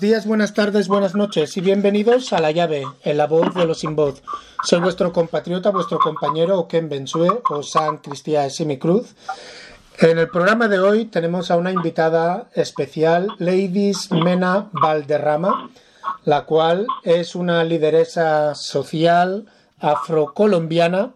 Días, buenas tardes, buenas noches y bienvenidos a La Llave, en la voz de los sin voz. Soy vuestro compatriota, vuestro compañero Oken Bensue o San Cristian Cruz. En el programa de hoy tenemos a una invitada especial, Ladies Mena Valderrama, la cual es una lideresa social afrocolombiana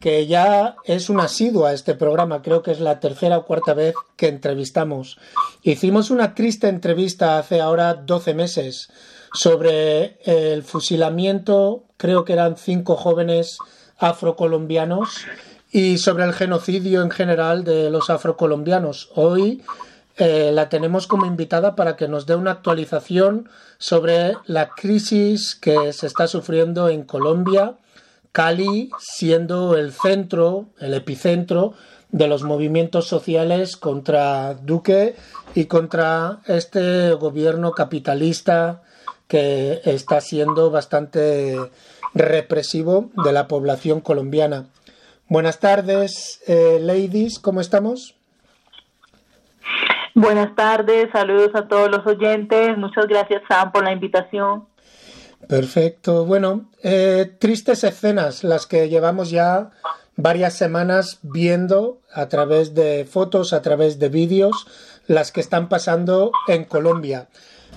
que ya es una asidua a este programa, creo que es la tercera o cuarta vez que entrevistamos. Hicimos una triste entrevista hace ahora 12 meses sobre el fusilamiento, creo que eran cinco jóvenes afrocolombianos, y sobre el genocidio en general de los afrocolombianos. Hoy eh, la tenemos como invitada para que nos dé una actualización sobre la crisis que se está sufriendo en Colombia, Cali siendo el centro, el epicentro de los movimientos sociales contra Duque y contra este gobierno capitalista que está siendo bastante represivo de la población colombiana. Buenas tardes, eh, ladies, ¿cómo estamos? Buenas tardes, saludos a todos los oyentes. Muchas gracias, Sam, por la invitación. Perfecto. Bueno, eh, tristes escenas las que llevamos ya varias semanas viendo a través de fotos, a través de vídeos, las que están pasando en Colombia.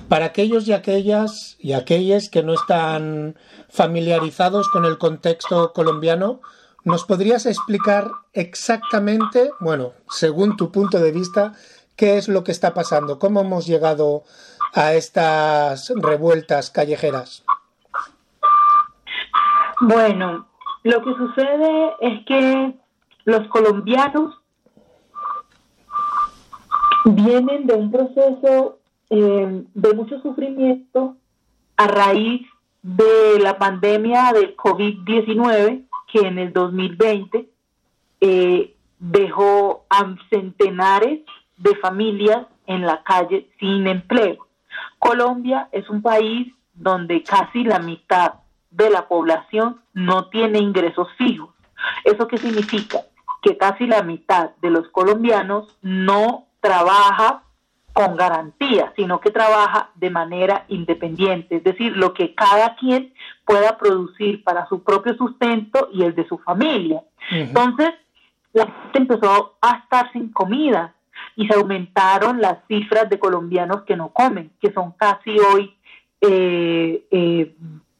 Para aquellos y aquellas y aquellas que no están familiarizados con el contexto colombiano, ¿Nos podrías explicar exactamente, bueno, según tu punto de vista, qué es lo que está pasando? ¿Cómo hemos llegado a estas revueltas callejeras? Bueno, lo que sucede es que los colombianos vienen de un proceso eh, de mucho sufrimiento a raíz de la pandemia del COVID-19 que en el 2020 eh, dejó a centenares de familias en la calle sin empleo. Colombia es un país donde casi la mitad de la población no tiene ingresos fijos. ¿Eso qué significa? Que casi la mitad de los colombianos no trabaja con garantía, sino que trabaja de manera independiente, es decir, lo que cada quien pueda producir para su propio sustento y el de su familia. Entonces, la gente empezó a estar sin comida y se aumentaron las cifras de colombianos que no comen, que son casi hoy eh, eh,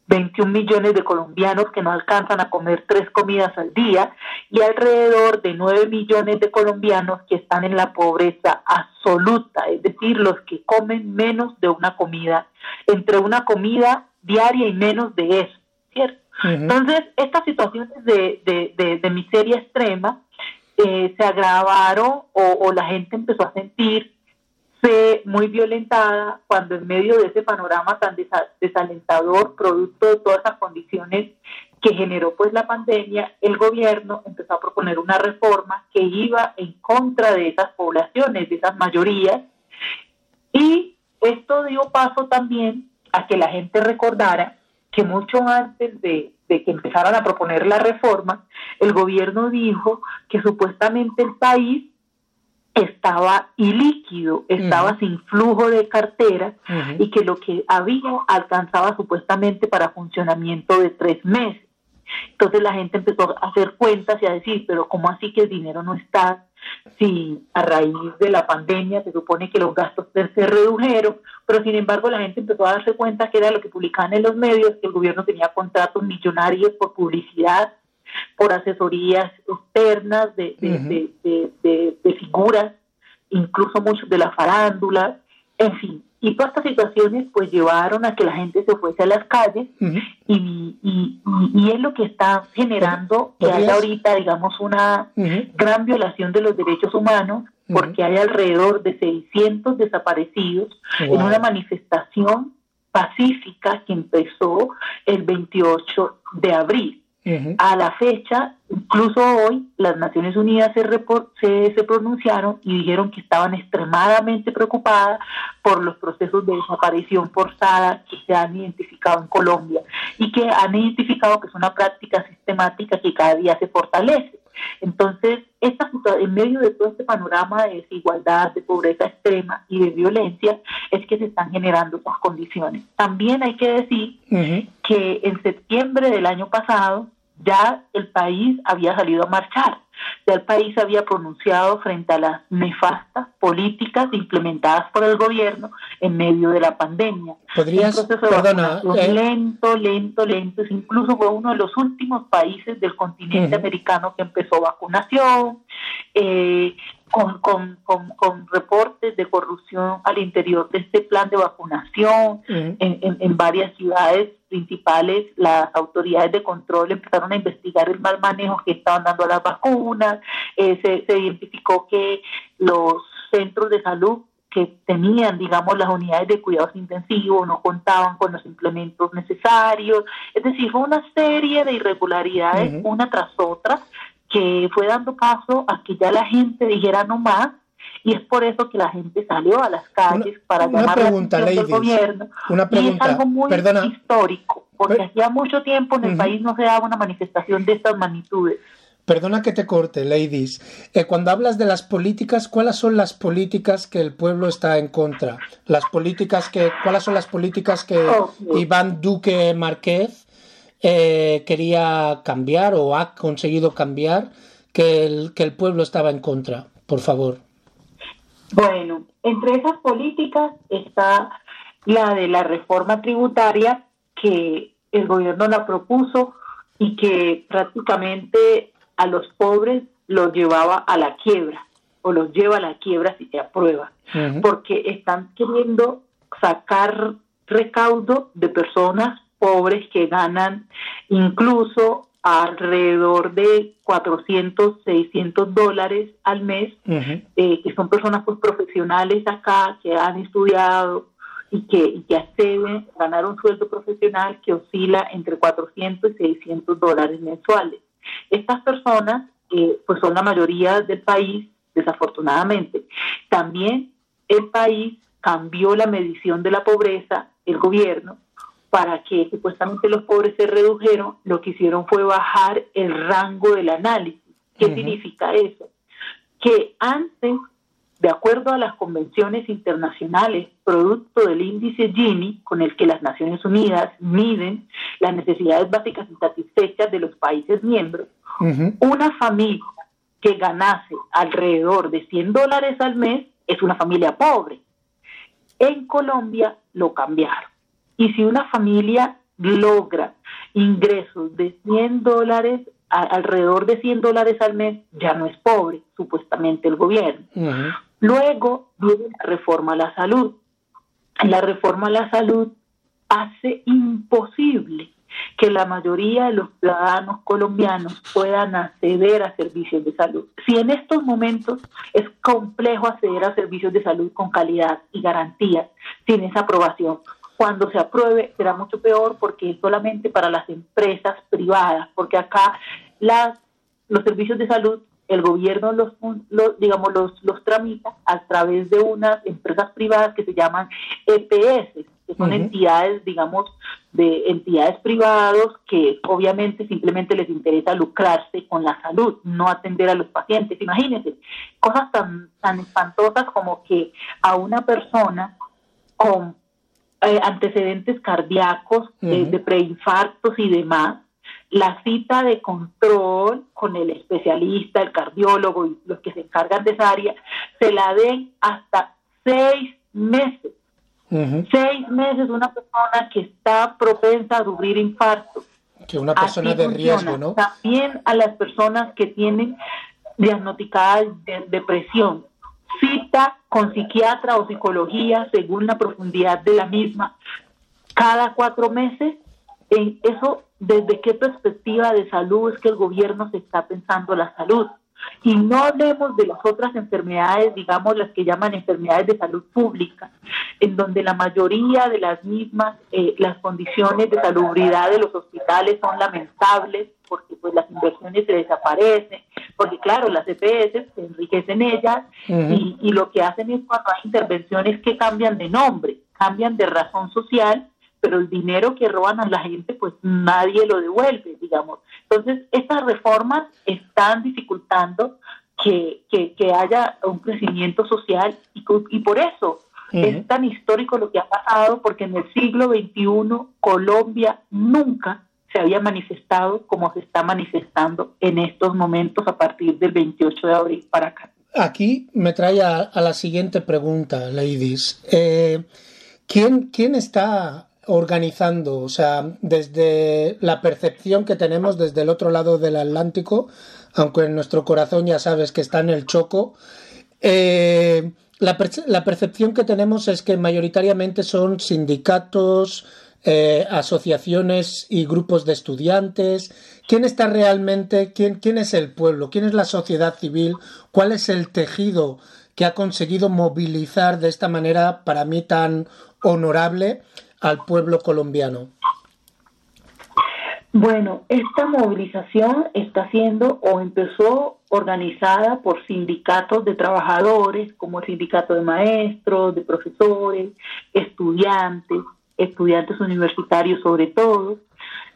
21 millones de colombianos que no alcanzan a comer tres comidas al día y alrededor de 9 millones de colombianos que están en la pobreza absoluta, es decir, los que comen menos de una comida, entre una comida diaria y menos de eso, ¿cierto? Entonces, estas situaciones de, de, de, miseria extrema eh, se agravaron o, o la gente empezó a sentir fue muy violentada cuando en medio de ese panorama tan desalentador, producto de todas esas condiciones que generó pues la pandemia, el gobierno empezó a proponer una reforma que iba en contra de esas poblaciones, de esas mayorías, y esto dio paso también a que la gente recordara que mucho antes de, de que empezaran a proponer la reforma, el gobierno dijo que supuestamente el país estaba ilíquido, estaba sin flujo de cartera y que lo que había alcanzaba supuestamente para funcionamiento de tres meses. Entonces la gente empezó a hacer cuentas y a decir, pero ¿cómo así que el dinero no está? Si a raíz de la pandemia se supone que los gastos se redujeron, pero sin embargo la gente empezó a darse cuenta que era lo que publicaban en los medios, que el gobierno tenía contratos millonarios por publicidad, por asesorías externas de, de, figuras, incluso muchos de la farándula, en fin. Y todas estas situaciones pues llevaron a que la gente se fuese a las calles y, y, y, es lo que está generando que haya ahorita, digamos, una gran violación de los derechos humanos porque hay alrededor de 600 desaparecidos en una manifestación pacífica que empezó el 28 de abril. A la fecha, incluso hoy, las Naciones Unidas se, se, pronunciaron y dijeron que estaban extremadamente preocupadas por los procesos de desaparición forzada que se han identificado en Colombia y que han identificado que es una práctica sistemática que cada día se fortalece. Entonces, esta, en medio de todo este panorama de desigualdad, de pobreza extrema y de violencia, es que se están generando estas condiciones. También hay que decir que en septiembre del año pasado ya el país había salido a marchar. Ya el país había pronunciado frente a las nefastas políticas implementadas por el gobierno en medio de la pandemia. ¿Podrías, perdona, eh, lento, lento, lento. Incluso fue uno de los últimos países del continente americano que empezó vacunación. Eh, con, con, con, reportes de corrupción al interior de este plan de vacunación. En, en, varias ciudades principales, las autoridades de control empezaron a investigar el mal manejo que estaban dando a las vacunas, eh, se, se identificó que los centros de salud que tenían, digamos, las unidades de cuidados intensivos, no contaban con los implementos necesarios. Es decir, fue una serie de irregularidades, una tras otra, que fue dando paso a que ya la gente dijera no más y es por eso que la gente salió a las calles para llamar la atención del gobierno. Una pregunta, y es algo muy histórico, porque hacía mucho tiempo en el país no se daba una manifestación de estas magnitudes. Perdona que te corte, ladies. Eh, cuando hablas de las políticas, ¿cuáles son las políticas que el pueblo está en contra? Las políticas que, ¿cuáles son las políticas que Iván Duque Márquez eh, quería cambiar o ha conseguido cambiar que el, que el pueblo estaba en contra? Por favor. Bueno, entre esas políticas está la de la reforma tributaria que el gobierno la propuso y que prácticamente a los pobres los llevaba a la quiebra o los lleva a la quiebra si se aprueba, porque están queriendo sacar recaudo de personas pobres que ganan incluso alrededor de 400, 600 dólares al mes, eh, que son personas pues profesionales acá, que han estudiado y que, y que acceden a ganar un sueldo profesional que oscila entre 400 y 600 dólares mensuales. Estas personas, eh, pues son la mayoría del país, desafortunadamente. También el país cambió la medición de la pobreza, el gobierno, para que supuestamente los pobres se redujeron, lo que hicieron fue bajar el rango del análisis. ¿Qué significa eso? Que antes, de acuerdo a las convenciones internacionales, producto del índice Gini, con el que las Naciones Unidas miden las necesidades básicas insatisfechas de los países miembros, una familia que ganase alrededor de 100 dólares al mes es una familia pobre. En Colombia lo cambiaron y si una familia logra ingresos de 100 dólares, alrededor de 100 dólares al mes, ya no es pobre, supuestamente el gobierno. Luego viene la reforma a la salud. La reforma a la salud hace imposible que la mayoría de los ciudadanos colombianos puedan acceder a servicios de salud. Si en estos momentos es complejo acceder a servicios de salud con calidad y garantías sin esa aprobación, cuando se apruebe será mucho peor porque es solamente para las empresas privadas, porque acá las, los servicios de salud el gobierno los, digamos los, los tramita a través de unas empresas privadas que se llaman EPS, que son entidades, digamos, de entidades privados que obviamente simplemente les interesa lucrarse con la salud, no atender a los pacientes. Imagínense, cosas tan, tan espantosas como que a una persona con eh, antecedentes cardíacos, eh, de preinfartos y demás, la cita de control con el especialista, el cardiólogo y los que se encargan de esa área, se la den hasta seis meses. Seis meses una persona que está propensa a sufrir infarto. Que una persona de riesgo, ¿no? También a las personas que tienen diagnosticadas de depresión cita con psiquiatra o psicología según la profundidad de la misma cada cuatro meses. En eso, ¿desde qué perspectiva de salud es que el gobierno se está pensando la salud? Y no hablemos de las otras enfermedades, digamos las que llaman enfermedades de salud pública, en donde la mayoría de las mismas, eh, las condiciones de salubridad de los hospitales son lamentables, porque pues las inversiones se desaparecen, porque claro, las EPS se enriquecen ellas y, y lo que hacen es cuando hay intervenciones que cambian de nombre, cambian de razón social pero el dinero que roban a la gente, pues nadie lo devuelve, digamos. Entonces, estas reformas están dificultando que, que, haya un crecimiento social y, y por eso es tan histórico lo que ha pasado, porque en el siglo XXI Colombia nunca se había manifestado como se está manifestando en estos momentos a partir del 28 de abril para acá. Aquí me trae a, la siguiente pregunta, ladies. Eh, ¿quién, ¿Quién está organizando, o sea, desde la percepción que tenemos desde el otro lado del Atlántico, aunque en nuestro corazón ya sabes que está en el choco, eh, la, percepción que tenemos es que mayoritariamente son sindicatos, eh, asociaciones y grupos de estudiantes. ¿Quién está realmente, quién, quién es el pueblo, quién es la sociedad civil, cuál es el tejido que ha conseguido movilizar de esta manera para mí tan honorable al pueblo colombiano? Bueno, esta movilización está siendo o empezó organizada por sindicatos de trabajadores, como el sindicato de maestros, de profesores, estudiantes, estudiantes universitarios sobre todo,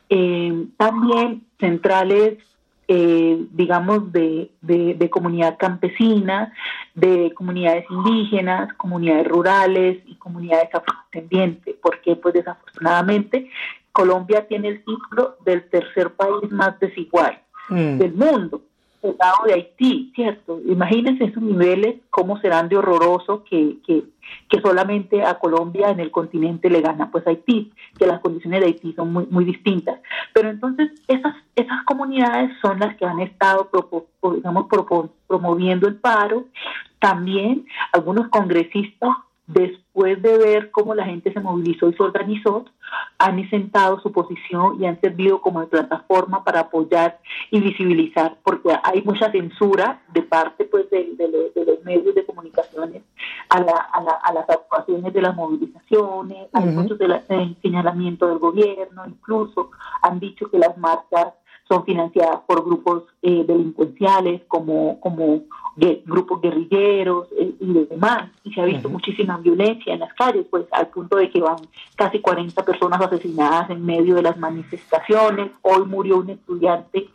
eh, también centrales, eh, digamos, de, de, comunidad campesina, de comunidades indígenas, comunidades rurales y comunidades afrodescendientes, porque pues desafortunadamente Colombia tiene el título del tercer país más desigual mm. del mundo, el de Haití, ¿cierto? Imagínense esos niveles, cómo serán de horroroso que, que, que, solamente a Colombia en el continente le gana pues Haití, que las condiciones de Haití son muy, muy distintas. Pero entonces esas, esas comunidades son las que han estado digamos, promoviendo el paro. También algunos congresistas después de ver cómo la gente se movilizó y se organizó, han sentado su posición y han servido como plataforma para apoyar y visibilizar, porque hay mucha censura de parte pues de, los medios de comunicaciones a, las actuaciones de las movilizaciones, hay muchos de señalamiento del gobierno, incluso han dicho que las marchas son financiadas por grupos eh, delincuenciales como, como grupos guerrilleros eh, y demás. Y se ha visto muchísima violencia en las calles, pues al punto de que van casi 40 personas asesinadas en medio de las manifestaciones. Hoy murió un estudiante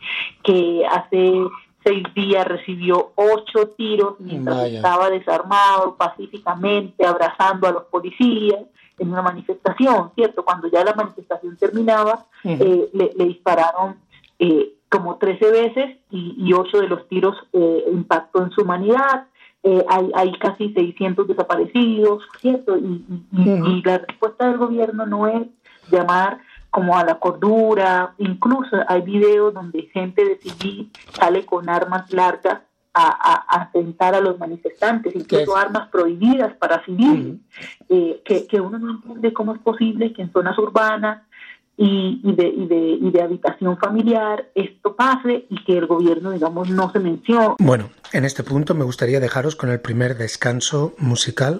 que hace seis días recibió ocho tiros mientras estaba desarmado pacíficamente, abrazando a los policías en una manifestación, ¿cierto? Cuando ya la manifestación terminaba, eh, le, le, dispararon eh, como 13 veces y, y 8 de los tiros eh, impactó en su humanidad. Eh, hay, hay, casi 600 desaparecidos, ¿cierto? Y, y, la respuesta del gobierno no es llamar como a la cordura, incluso hay videos donde gente de civil sale con armas largas a, a, atentar a los manifestantes, incluso armas prohibidas para civiles, eh, que, que uno no entiende cómo es posible que en zonas urbanas y, de, y, de, y de habitación familiar esto pase y que el gobierno, digamos, no se mencione. Bueno, en este punto me gustaría dejaros con el primer descanso musical.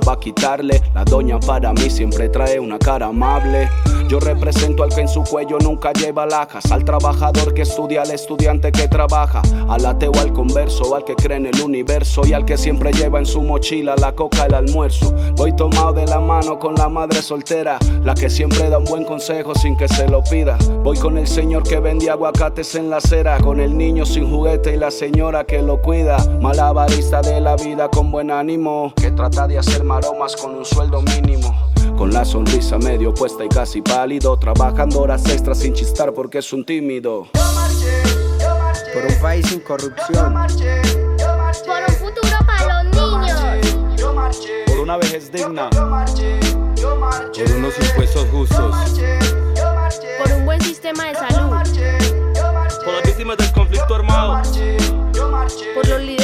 va a quitarle. La doña para mí siempre trae una cara amable. Yo represento al que en su cuello nunca lleva lajas, al trabajador que estudia, al estudiante que trabaja, al ateo, al converso, al que cree en el universo y al que siempre lleva en su mochila la coca, el almuerzo. Voy tomado de la mano con la madre soltera, la que siempre da un buen consejo sin que se lo pida. Voy con el señor que vende aguacates en la acera, con el niño sin juguete y la señora que lo cuida. Malabarista de la vida con buen ánimo, que trata de hacer maromas con un sueldo mínimo. Con la sonrisa medio puesta y casi pálido, trabajando horas extras sin chistar porque es un tímido. Por un país sin corrupción. Por un futuro para los niños. Por una vejez digna. Por unos impuestos justos. Por un buen sistema de salud. Por las víctimas del conflicto armado. Por los líderes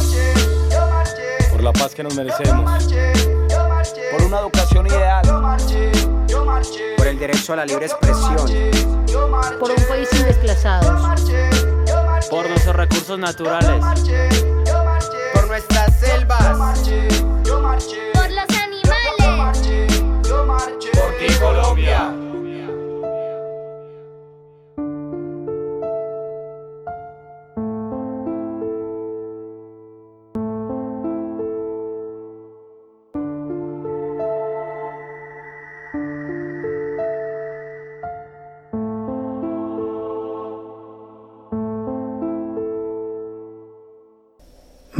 Por la paz que nos merecemos. Por una educación ideal. Por el derecho a la libre expresión. Por un país sin desplazados. por nuestros recursos naturales, Por nuestras selvas. Por los animales. Por ti, Colombia.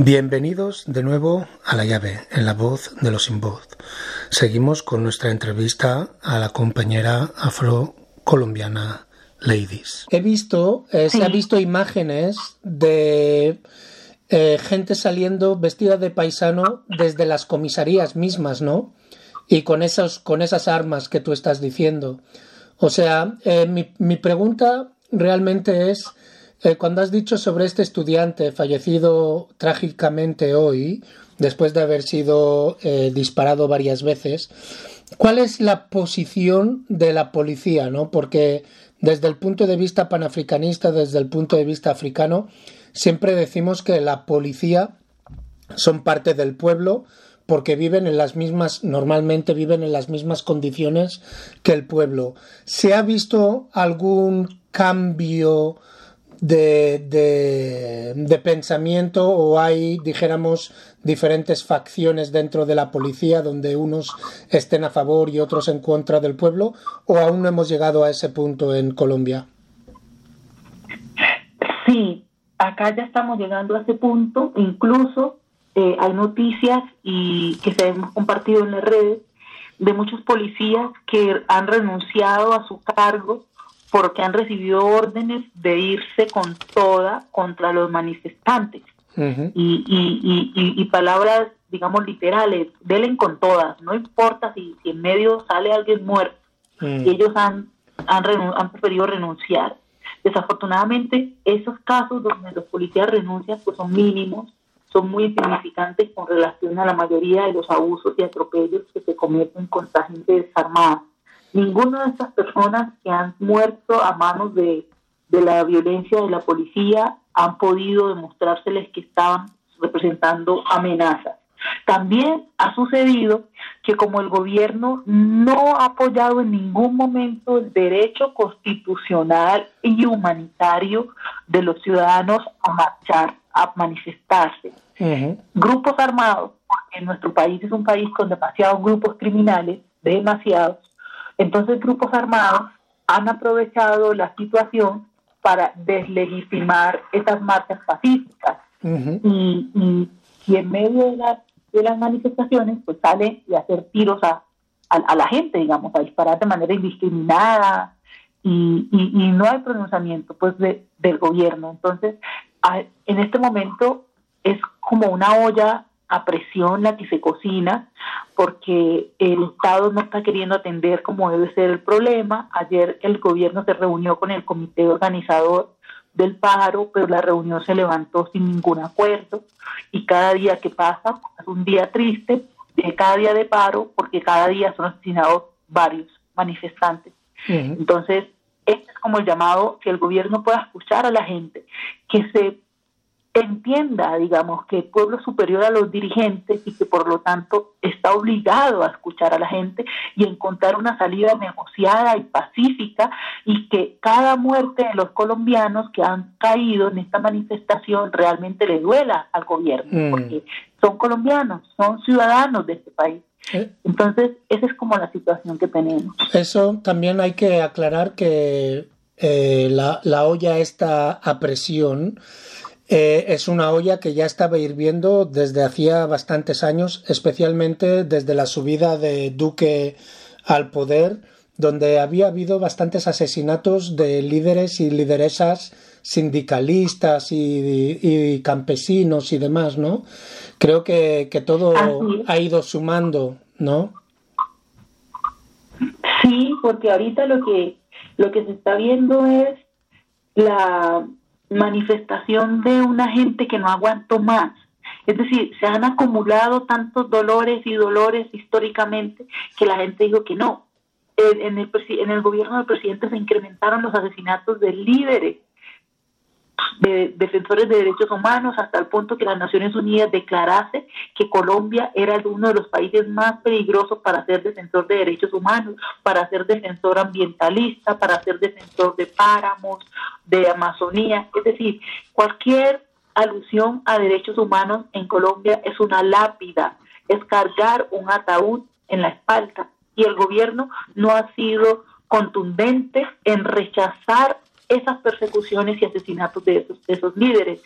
Bienvenidos de nuevo a La Llave, en la voz de los sin voz. Seguimos con nuestra entrevista a la compañera afrocolombiana Ladies. He visto, eh, se ha visto imágenes de eh, gente saliendo vestida de paisano desde las comisarías mismas, ¿no? Y con, esos, con esas armas que tú estás diciendo. O sea, eh, mi, mi pregunta realmente es, eh, cuando has dicho sobre este estudiante fallecido trágicamente hoy, después de haber sido eh, disparado varias veces, ¿cuál es la posición de la policía? ¿no? Porque desde el punto de vista panafricanista, desde el punto de vista africano, siempre decimos que la policía son parte del pueblo porque viven en las mismas, normalmente viven en las mismas condiciones que el pueblo. ¿Se ha visto algún cambio de, de, pensamiento o hay, dijéramos, diferentes facciones dentro de la policía donde unos estén a favor y otros en contra del pueblo o aún no hemos llegado a ese punto en Colombia? Sí, acá ya estamos llegando a ese punto, incluso eh, hay noticias y que se han compartido en las redes de muchos policías que han renunciado a su cargo porque han recibido órdenes de irse con toda contra los manifestantes. Y, y, y, y, y palabras, digamos, literales, velen con todas, no importa si, si en medio sale alguien muerto, Mm. ellos han, han, han preferido renunciar. Desafortunadamente, esos casos donde los policías renuncian pues son mínimos, son muy insignificantes con relación a la mayoría de los abusos y atropellos que se cometen contra gente desarmada. Ninguna de estas personas que han muerto a manos de, de la violencia de la policía han podido demostrárseles que estaban representando amenazas. También ha sucedido que como el gobierno no ha apoyado en ningún momento el derecho constitucional y humanitario de los ciudadanos a marchar, a manifestarse. Grupos armados, porque nuestro país es un país con demasiados grupos criminales, demasiados, entonces grupos armados han aprovechado la situación para deslegitimar esas marchas pacíficas. Y, y, y en medio de, las de las manifestaciones pues sale de hacer tiros a, a, a la gente, digamos, a disparar de manera indiscriminada. Y, y, y no hay pronunciamiento pues de, del gobierno. Entonces, a- en este momento es como una olla a presión la que se cocina porque el Estado no está queriendo atender como debe ser el problema. Ayer el gobierno se reunió con el comité organizador del paro, pero la reunión se levantó sin ningún acuerdo y cada día que pasa es un día triste, de cada día de paro, porque cada día son asesinados varios manifestantes. Entonces, este es como el llamado que el gobierno pueda escuchar a la gente, que se entienda, digamos, que el pueblo es superior a los dirigentes y que por lo tanto está obligado a escuchar a la gente y encontrar una salida negociada y pacífica y que cada muerte de los colombianos que han caído en esta manifestación realmente le duela al gobierno, Mm. porque son colombianos, son ciudadanos de este país. Eh, Entonces, esa es como la situación que tenemos. Eso también hay que aclarar que eh, la, la olla esta a presión eh, es una olla que ya estaba hirviendo desde hacía bastantes años, especialmente desde la subida de Duque al poder, donde había habido bastantes asesinatos de líderes y lideresas sindicalistas y, y campesinos y demás, ¿no? Creo que, que todo Así es. ha ido sumando, ¿no? Sí, porque ahorita lo que lo que se está viendo es la manifestación de una gente que no aguantó más. Es decir, se han acumulado tantos dolores y dolores históricamente que la gente dijo que no. En, en el, en el gobierno del presidente se incrementaron los asesinatos de líderes de defensores de derechos humanos hasta el punto que las Naciones Unidas declarase que Colombia era uno de los países más peligrosos para ser defensor de derechos humanos, para ser defensor ambientalista, para ser defensor de páramos, de Amazonía. Es decir, cualquier alusión a derechos humanos en Colombia es una lápida, es cargar un ataúd en la espalda. Y el gobierno no ha sido contundente en rechazar esas persecuciones y asesinatos de esos, de esos líderes.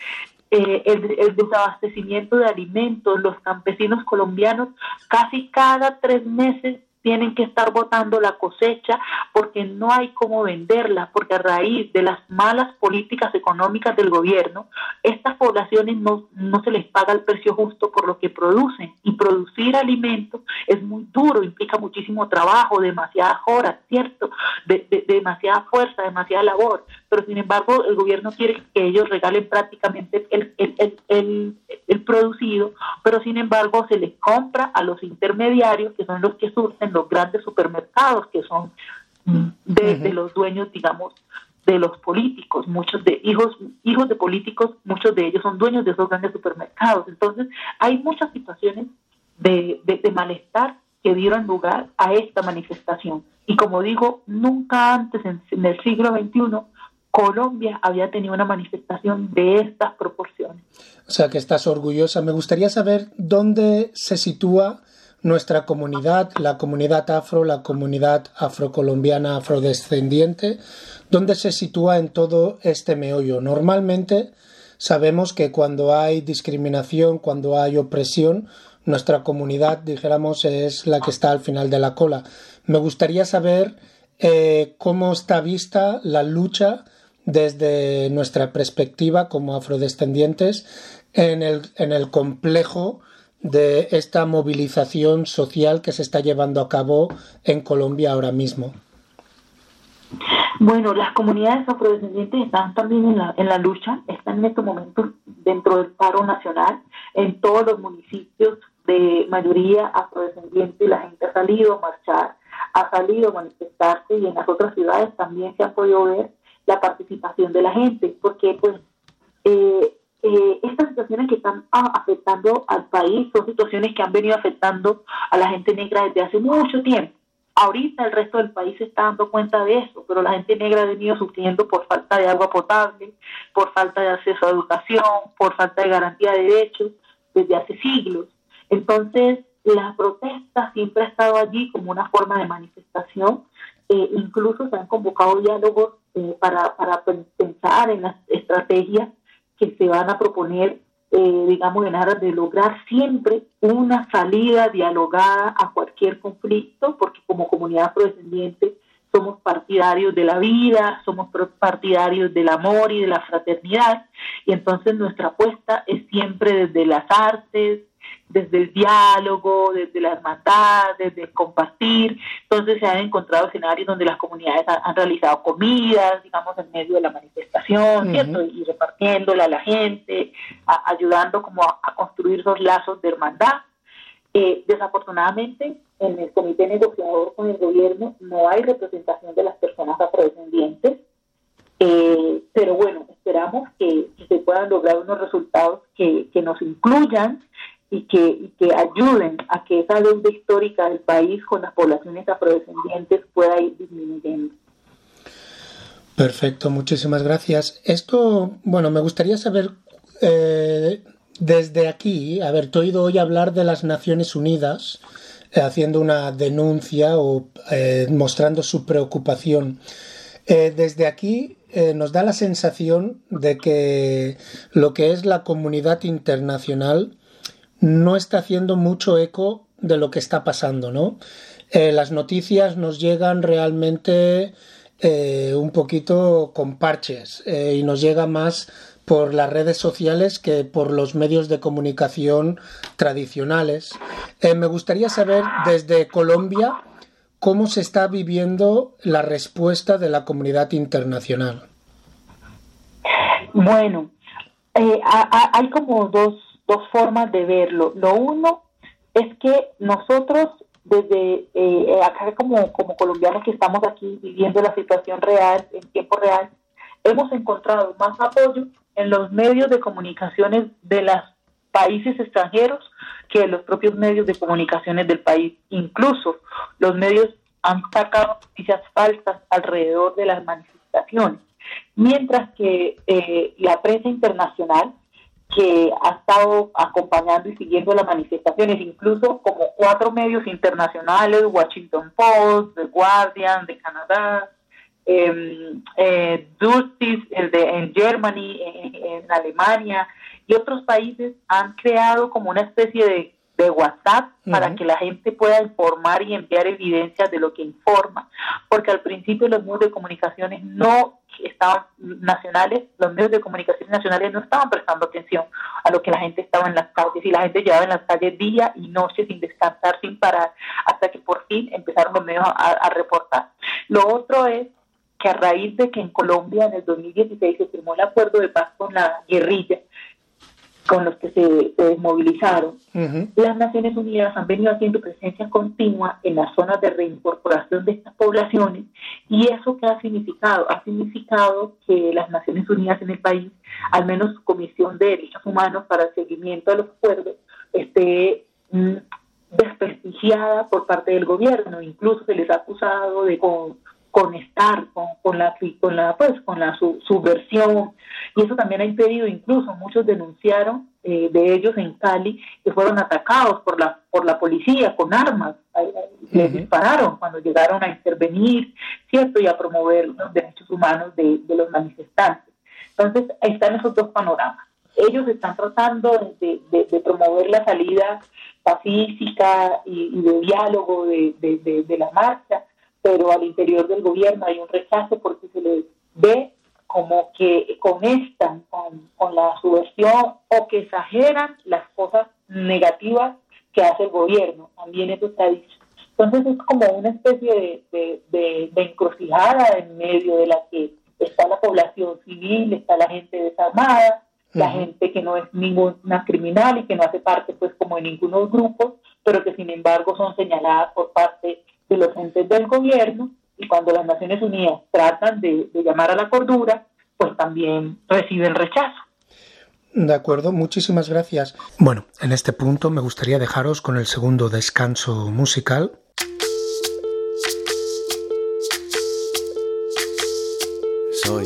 Eh, el, el desabastecimiento de alimentos, los campesinos colombianos casi cada tres meses tienen que estar botando la cosecha porque no hay cómo venderla, porque a raíz de las malas políticas económicas del gobierno, estas poblaciones no, no se les paga el precio justo por lo que producen. Y producir alimentos es muy duro, implica muchísimo trabajo, demasiadas horas, ¿cierto? De, de- de demasiada fuerza, demasiada labor. Pero sin embargo, el gobierno quiere que ellos regalen prácticamente el, el, el, el- producido, pero sin embargo se les compra a los intermediarios, que son los que surten los grandes supermercados, que son de, los dueños, digamos, de los políticos, muchos de hijos, hijos de políticos, muchos de ellos son dueños de esos grandes supermercados. Entonces, hay muchas situaciones de, de- de malestar que dieron lugar a esta manifestación. Y como digo, nunca antes en, en el siglo XXI Colombia había tenido una manifestación de estas proporciones. O sea, que estás orgullosa. Me gustaría saber dónde se sitúa nuestra comunidad, la comunidad afro, la comunidad afrocolombiana afrodescendiente, dónde se sitúa en todo este meollo. Normalmente sabemos que cuando hay discriminación, cuando hay opresión, nuestra comunidad, dijéramos, es la que está al final de la cola. Me gustaría saber eh, cómo está vista la lucha desde nuestra perspectiva como afrodescendientes en el, en el complejo de esta movilización social que se está llevando a cabo en Colombia ahora mismo. Bueno, las comunidades afrodescendientes están también en la, en la lucha, están en estos momentos dentro del paro nacional, en todos los municipios de mayoría afrodescendiente, la gente ha salido a marchar, ha salido a manifestarse y en las otras ciudades también se ha podido ver la participación de la gente, porque pues eh, eh, estas situaciones que están ah, afectando al país son situaciones que han venido afectando a la gente negra desde hace mucho tiempo. Ahorita el resto del país se está dando cuenta de eso, pero la gente negra ha venido sufriendo por falta de agua potable, por falta de acceso a educación, por falta de garantía de derechos desde hace siglos. Entonces, la protesta siempre ha estado allí como una forma de manifestación. Eh, incluso se han convocado diálogos eh, para, para pensar en las estrategias que se van a proponer, eh, digamos, en aras de lograr siempre una salida dialogada a cualquier conflicto, porque como comunidad afrodescendiente somos partidarios de la vida, somos partidarios del amor y de la fraternidad, y entonces nuestra apuesta es siempre desde las artes, desde el diálogo, desde la hermandad, desde el compartir. Entonces se han encontrado escenarios donde las comunidades han, han realizado comidas, digamos, en medio de la manifestación. ¿cierto? Y repartiéndola a la gente, a- ayudando como a, a construir esos lazos de hermandad. Eh, desafortunadamente, en el comité negociador con el gobierno no hay representación de las personas afrodescendientes, eh, pero bueno, esperamos que, se puedan lograr unos resultados que, nos incluyan y que, que ayuden a que esa deuda histórica del país con las poblaciones afrodescendientes pueda ir disminuyendo. Perfecto, muchísimas gracias. Esto, bueno, me gustaría saber eh, desde aquí, a ver, te he oído hoy hablar de las Naciones Unidas eh, haciendo una denuncia o eh, mostrando su preocupación. desde aquí nos da la sensación de que lo que es la comunidad internacional no está haciendo mucho eco de lo que está pasando, ¿no? las noticias nos llegan realmente un poquito con parches y nos llega más por las redes sociales que por los medios de comunicación tradicionales. Eh, me gustaría saber desde Colombia cómo se está viviendo la respuesta de la comunidad internacional. Bueno, eh, hay como dos, dos formas de verlo. Lo uno es que nosotros desde eh, acá como, como colombianos que estamos aquí viviendo la situación real, en tiempo real, hemos encontrado más apoyo en los medios de comunicaciones de los países extranjeros que en los propios medios de comunicaciones del país. Incluso los medios han sacado noticias falsas alrededor de las manifestaciones, mientras que eh, la prensa internacional que ha estado acompañando y siguiendo las manifestaciones, incluso como cuatro medios internacionales, Washington Post, The Guardian de Canadá, eh, eh, el de, en Germany, en, Alemania y otros países han creado como una especie de, WhatsApp para que la gente pueda informar y enviar evidencias de lo que informa, porque al principio los medios de comunicaciones no estaban nacionales, los medios de comunicación nacionales no estaban prestando atención a lo que la gente estaba en las calles y la gente llevaba en las calles día y noche sin descansar, sin parar, hasta que por fin empezaron los medios a reportar. Lo otro es que a raíz de que en Colombia en el 2016 se firmó el acuerdo de paz con la guerrilla, con los que se, desmovilizaron, las Naciones Unidas han venido haciendo presencia continua en las zonas de reincorporación de estas poblaciones y eso qué ha significado? Ha significado que las Naciones Unidas en el país, al menos su Comisión de Derechos Humanos para el seguimiento de los acuerdos, esté mm, desprestigiada por parte del gobierno, incluso se les ha acusado de con conectar con, con la con la pues con la subversión. Y eso también ha impedido incluso muchos denunciaron eh, de ellos en Cali que fueron atacados por la por la policía con armas. Les dispararon cuando llegaron a intervenir cierto y a promover los derechos humanos de, los manifestantes. Entonces están esos dos panoramas. Ellos están tratando de, de, promover la salida pacífica y, de diálogo de, de la marcha pero al interior del gobierno hay un rechazo porque se les ve como que conectan con, con la subversión o que exageran las cosas negativas que hace el gobierno. También eso está dicho. Entonces es como una especie de, de, de, encrucijada en medio de la que está la población civil, está la gente desarmada, la gente que no es ninguna criminal y que no hace parte pues como de ninguno grupos, pero que sin embargo son señaladas por parte de los entes del gobierno y cuando las Naciones Unidas tratan de, llamar a la cordura, pues también reciben rechazo. De acuerdo, muchísimas gracias. Bueno, en este punto me gustaría dejaros con el segundo descanso musical. Soy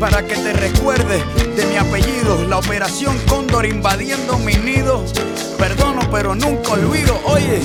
Para que te recuerdes de mi apellido. La operación Cóndor invadiendo mi nido. Perdono, pero nunca olvido. Oye.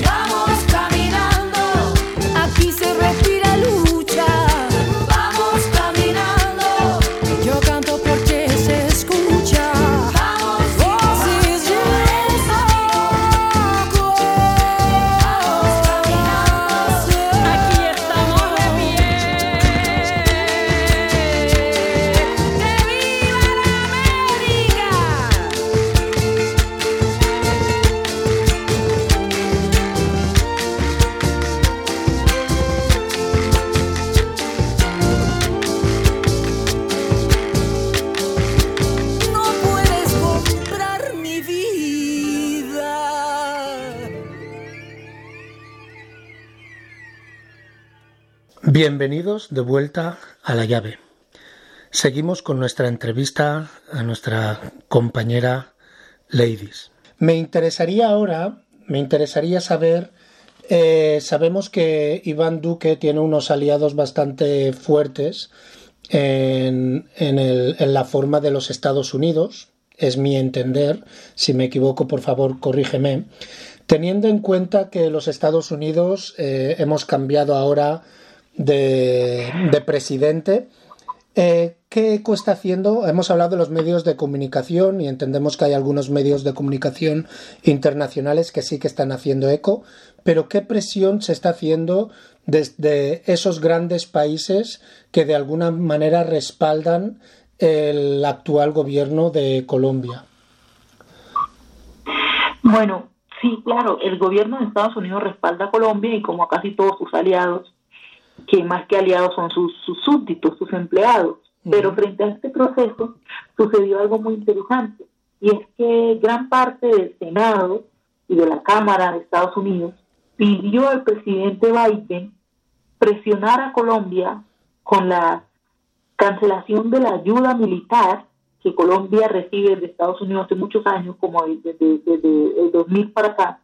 Bienvenidos de vuelta a la llave. Seguimos con nuestra entrevista a nuestra compañera Ladies. Me interesaría ahora, me interesaría saber, eh, sabemos que Iván Duque tiene unos aliados bastante fuertes en, la forma de los Estados Unidos, es mi entender, si me equivoco por favor corrígeme, teniendo en cuenta que los Estados Unidos eh, hemos cambiado ahora de, de presidente. Eh, ¿Qué está haciendo? Hemos hablado de los medios de comunicación y entendemos que hay algunos medios de comunicación internacionales que sí que están haciendo eco, pero ¿qué presión se está haciendo desde esos grandes países que de alguna manera respaldan el actual gobierno de Colombia? Bueno, sí, claro, el gobierno de Estados Unidos respalda a Colombia y como a casi todos sus aliados, que más que aliados son sus, sus súbditos, sus empleados. Pero frente a este proceso sucedió algo muy interesante y es que gran parte del Senado y de la Cámara de Estados Unidos pidió al presidente Biden presionar a Colombia con la cancelación de la ayuda militar que Colombia recibe de Estados Unidos hace muchos años, como desde, desde el 2000 para acá,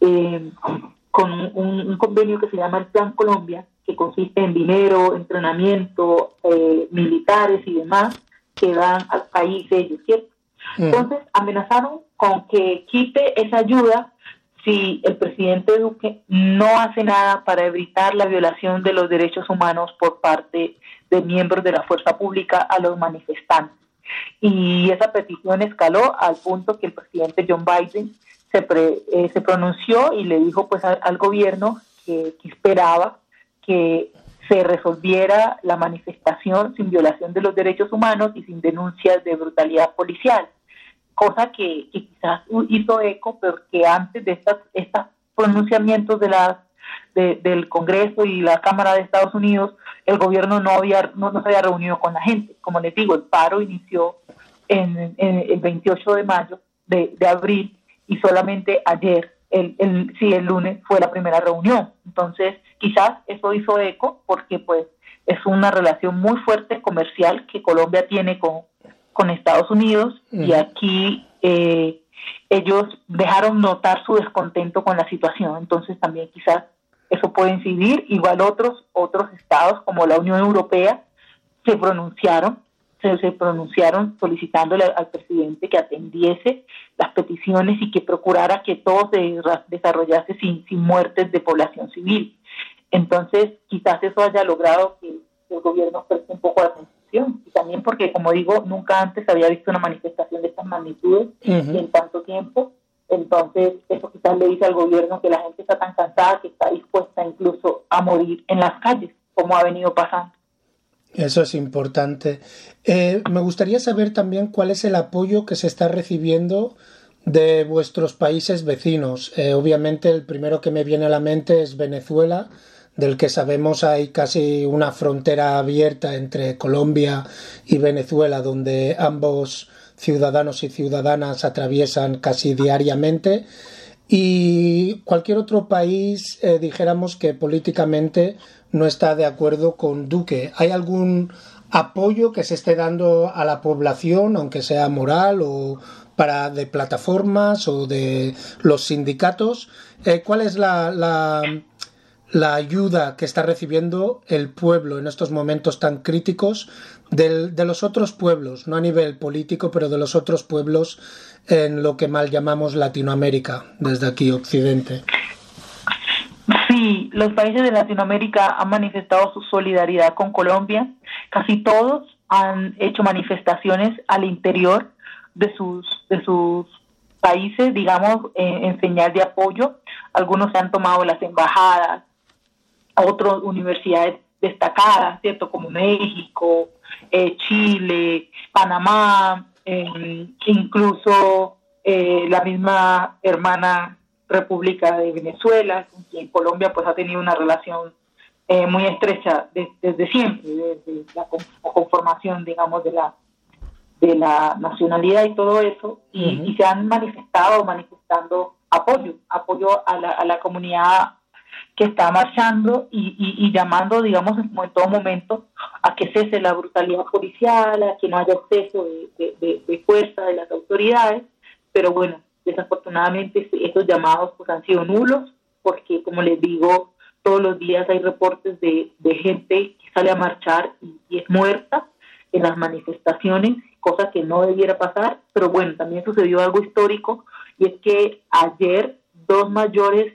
eh, con un, un convenio que se llama el Plan Colombia, que consiste en dinero, entrenamiento, eh, militares y demás que dan al país de ellos, ¿cierto? Entonces amenazaron con que quite esa ayuda si el presidente Duque no hace nada para evitar la violación de los derechos humanos por parte de miembros de la fuerza pública a los manifestantes. Y esa petición escaló al punto que el presidente John Biden se, eh, se pronunció y le dijo pues al, gobierno que, esperaba que se resolviera la manifestación sin violación de los derechos humanos y sin denuncias de brutalidad policial, cosa que, quizás hizo eco, pero que antes de estas, estos pronunciamientos de las del Congreso y la Cámara de Estados Unidos, el gobierno no había no, se había reunido con la gente. Como les digo, el paro inició en, el 28 de mayo de, de abril y solamente ayer el, el, sí, el lunes fue la primera reunión. Entonces, quizás eso hizo eco porque pues es una relación muy fuerte comercial que Colombia tiene con, con Estados Unidos y aquí eh, ellos dejaron notar su descontento con la situación. Entonces, también quizás eso puede incidir. Igual otros, otros estados como la Unión Europea se pronunciaron se, pronunciaron solicitándole al, presidente que atendiese las peticiones y que procurara que todo se desarrollase sin, sin muertes de población civil. Entonces, quizás eso haya logrado que el gobierno preste un poco de atención. Y también porque, como digo, nunca antes había visto una manifestación de estas magnitudes en tanto tiempo. Entonces, eso quizás le dice al gobierno que la gente está tan cansada que está dispuesta incluso a morir en las calles, como ha venido pasando. Eso es importante. Eh, me gustaría saber también cuál es el apoyo que se está recibiendo de vuestros países vecinos. Eh, obviamente el primero que me viene a la mente es Venezuela, del que sabemos hay casi una frontera abierta entre Colombia y Venezuela, donde ambos ciudadanos y ciudadanas atraviesan casi diariamente. Y cualquier otro país, eh, dijéramos que políticamente no está de acuerdo con Duque. ¿Hay algún apoyo que se esté dando a la población, aunque sea moral o para de plataformas o de los sindicatos? Eh, ¿Cuál es la, la, ayuda que está recibiendo el pueblo en estos momentos tan críticos de los otros pueblos, no a nivel político, pero de los otros pueblos en lo que mal llamamos Latinoamérica, desde aquí, Occidente? Los países de Latinoamérica han manifestado su solidaridad con Colombia. Casi todos han hecho manifestaciones al interior de sus de sus países, digamos, en, señal de apoyo. Algunos se han tomado las embajadas, otras universidades destacadas, ¿cierto? Como México, eh, Chile, Panamá, eh, incluso eh, la misma hermana República de Venezuela, con quien Colombia pues ha tenido una relación eh, muy estrecha desde siempre, desde la conformación, digamos, de la de la nacionalidad y todo eso, y, se han manifestado, manifestando apoyo, apoyo a la, a la comunidad que está marchando y, y, llamando, digamos, en, todo momento a que cese la brutalidad policial, a que no haya exceso de, de, de fuerza de las autoridades, pero bueno, Desafortunadamente estos llamados pues, han sido nulos porque, como les digo, todos los días hay reportes de, gente que sale a marchar y, es muerta en las manifestaciones, cosa que no debiera pasar, pero bueno, también sucedió algo histórico y es que ayer dos mayores,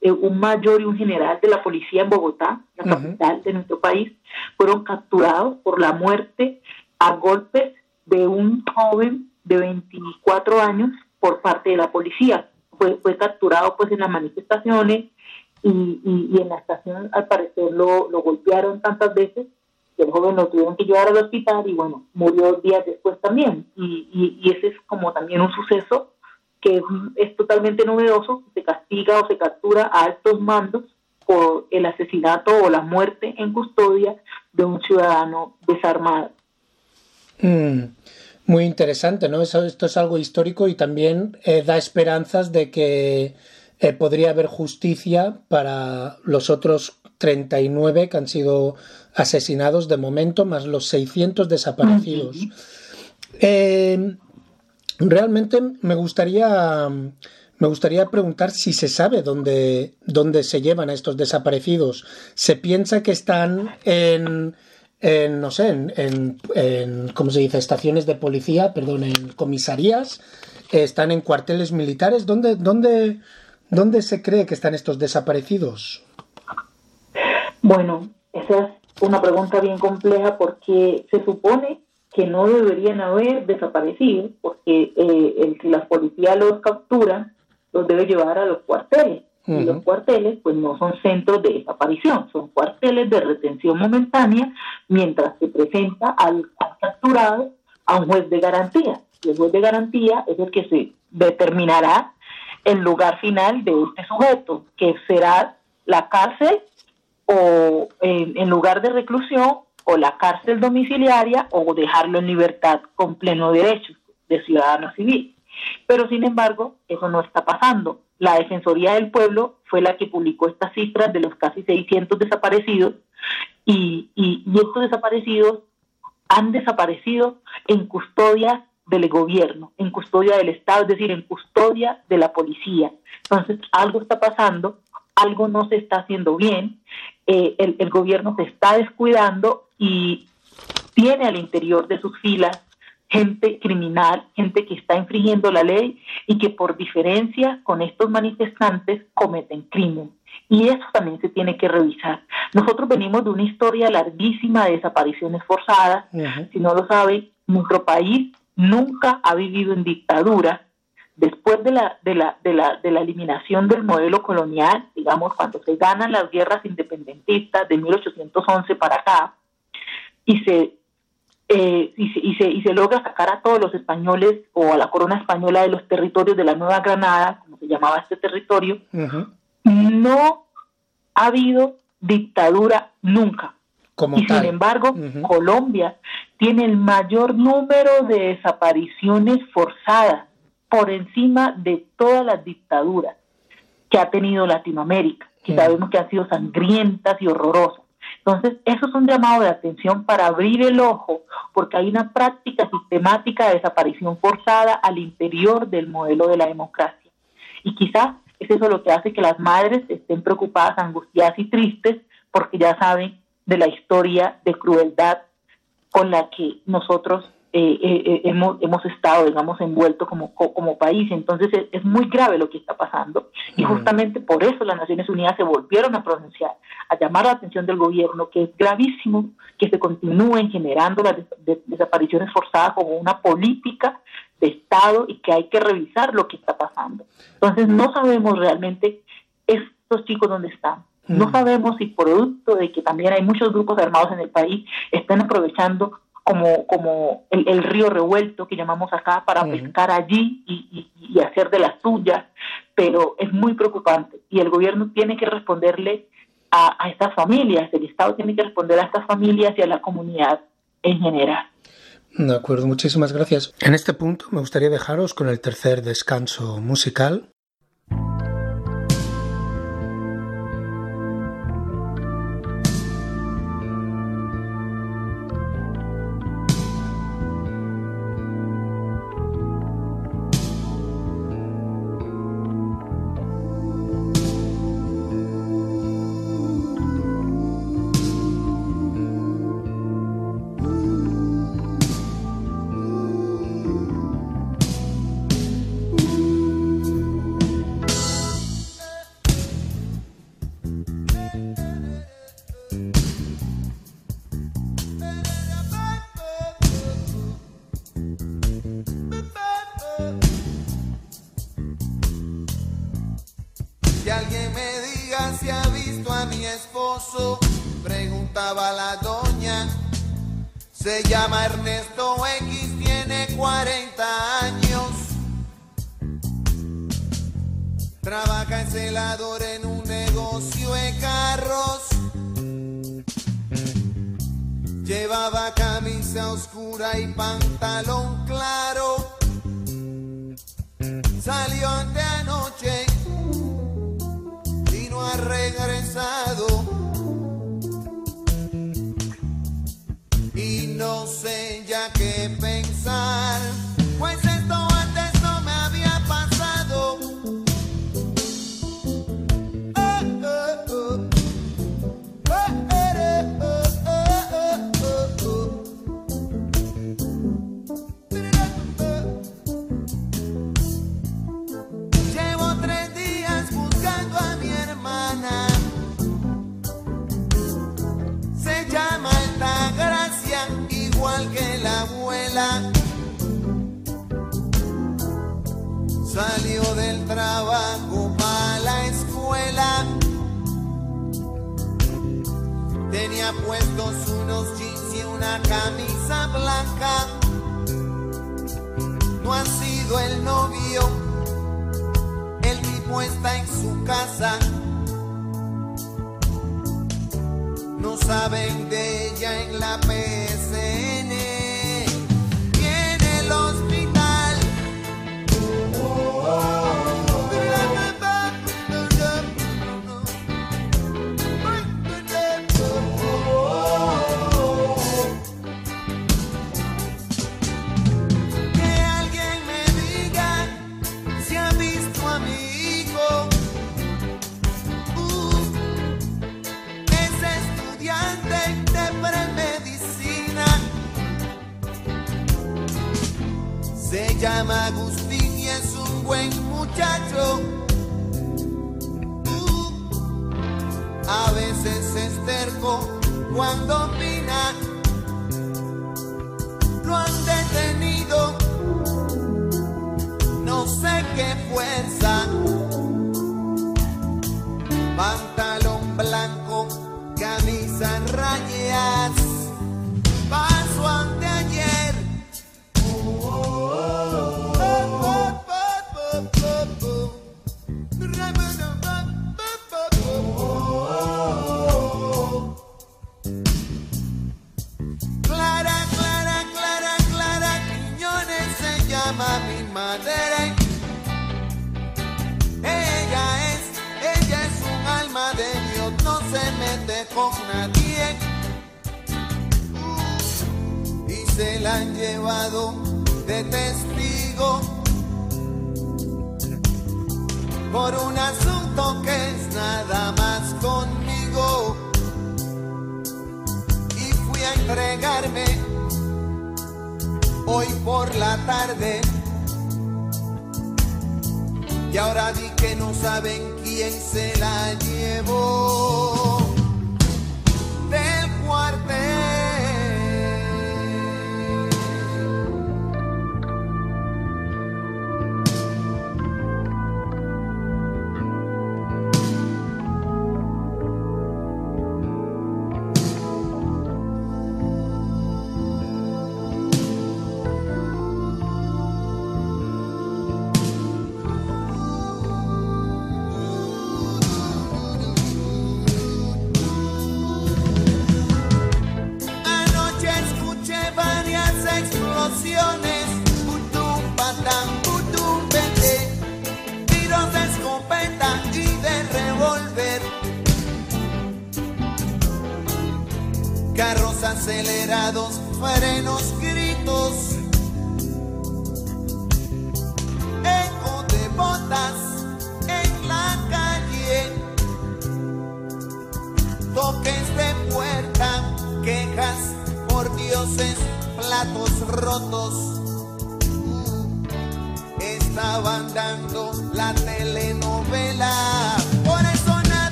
eh, un mayor y un general de la policía en Bogotá, la capital de nuestro país, fueron capturados por la muerte a golpes de un joven de 24 años por parte de la policía. Fue, fue capturado pues en las manifestaciones y, y, en la estación al parecer lo, lo golpearon tantas veces que el joven lo tuvieron que llevar al hospital y bueno, murió días después también. Y, y, ese es como también un suceso que es, totalmente novedoso, se castiga o se captura a altos mandos por el asesinato o la muerte en custodia de un ciudadano desarmado. Mm. Muy interesante, ¿no? Eso, esto es algo histórico y también eh, da esperanzas de que eh, podría haber justicia para los otros 39 que han sido asesinados de momento, más los 600 desaparecidos. Eh, realmente me gustaría, me gustaría preguntar si se sabe dónde, dónde se llevan a estos desaparecidos. ¿Se piensa que están en en, no sé, en, en, ¿cómo se dice? Estaciones de policía, perdón, en comisarías, están en cuarteles militares. ¿Dónde, dónde, dónde se cree que están estos desaparecidos? Bueno, esa es una pregunta bien compleja porque se supone que no deberían haber desaparecido, porque eh, el, si la policía los captura, los debe llevar a los cuarteles. Y los cuarteles, pues no son centros de desaparición, son cuarteles de retención momentánea, mientras se presenta al, al capturado a un juez de garantía. Y el juez de garantía es el que se determinará el lugar final de este sujeto, que será la cárcel o en lugar de reclusión o la cárcel domiciliaria o dejarlo en libertad con pleno derecho de ciudadano civil. Pero sin embargo, eso no está pasando. La Defensoría del Pueblo fue la que publicó estas cifras de los casi 600 desaparecidos y, y, estos desaparecidos han desaparecido en custodia del gobierno, en custodia del Estado, es decir, en custodia de la policía. Entonces, algo está pasando, algo no se está haciendo bien, eh, el, el gobierno se está descuidando y tiene al interior de sus filas gente criminal, gente que está infringiendo la ley y que por diferencia con estos manifestantes cometen crimen. Y eso también se tiene que revisar. Nosotros venimos de una historia larguísima de desapariciones forzadas. Si no lo sabe, nuestro país nunca ha vivido en dictadura. Después de la, de, la, de, la, de la eliminación del modelo colonial, digamos, cuando se ganan las guerras independentistas de 1811 para acá, y se, eh, y, se, y, se, y se logra sacar a todos los españoles o a la corona española de los territorios de la Nueva Granada, como se llamaba este territorio, no ha habido dictadura nunca. y sin embargo, Colombia tiene el mayor número de desapariciones forzadas por encima de todas las dictaduras que ha tenido Latinoamérica, que sabemos que han sido sangrientas y horrorosas. Entonces, eso es un llamado de atención para abrir el ojo, porque hay una práctica sistemática de desaparición forzada al interior del modelo de la democracia. Y quizás es eso lo que hace que las madres estén preocupadas, angustiadas y tristes, porque ya saben de la historia de crueldad con la que nosotros eh, eh, eh, hemos, hemos estado, digamos, envueltos como, como país. Entonces es, muy grave lo que está pasando y justamente por eso las Naciones Unidas se volvieron a pronunciar, a llamar la atención del gobierno, que es gravísimo que se continúen generando las desapariciones forzadas como una política de Estado y que hay que revisar lo que está pasando. Entonces no sabemos realmente estos chicos dónde están. No sabemos si producto de que también hay muchos grupos armados en el país están aprovechando como, como el, río revuelto que llamamos acá para pescar allí y, hacer de las suyas, pero es muy preocupante y el gobierno tiene que responderle a, a estas familias, el Estado tiene que responder a estas familias y a la comunidad en general. De acuerdo, muchísimas gracias. En este punto me gustaría dejaros con el tercer descanso musical No ha sido el novio, el tipo está en su casa. No saben de ella en la PSN. Llama Agustín y es un buen muchacho. Uh, a veces es terco cuando opina. Lo han detenido. No sé qué fuerza. Pantalón blanco, camisa en. Nadie. Uh, y se la han llevado de testigo por un asunto que es nada más conmigo. Y fui a entregarme hoy por la tarde. Y ahora di que no saben quién se la llevó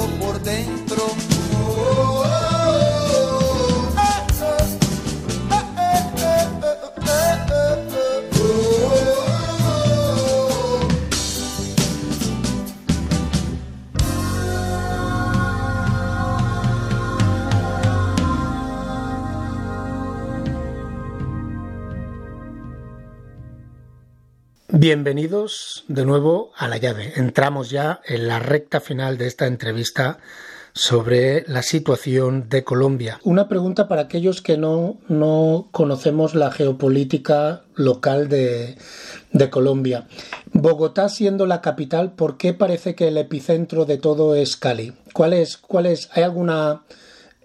por dentro. Bienvenidos de nuevo a la llave. Entramos ya en la recta final de esta entrevista sobre la situación de Colombia. Una pregunta para aquellos que no, no conocemos la geopolítica local de, de Colombia. Bogotá siendo la capital, ¿por qué parece que el epicentro de todo es Cali? ¿Cuál es, cuál es, ¿Hay alguna,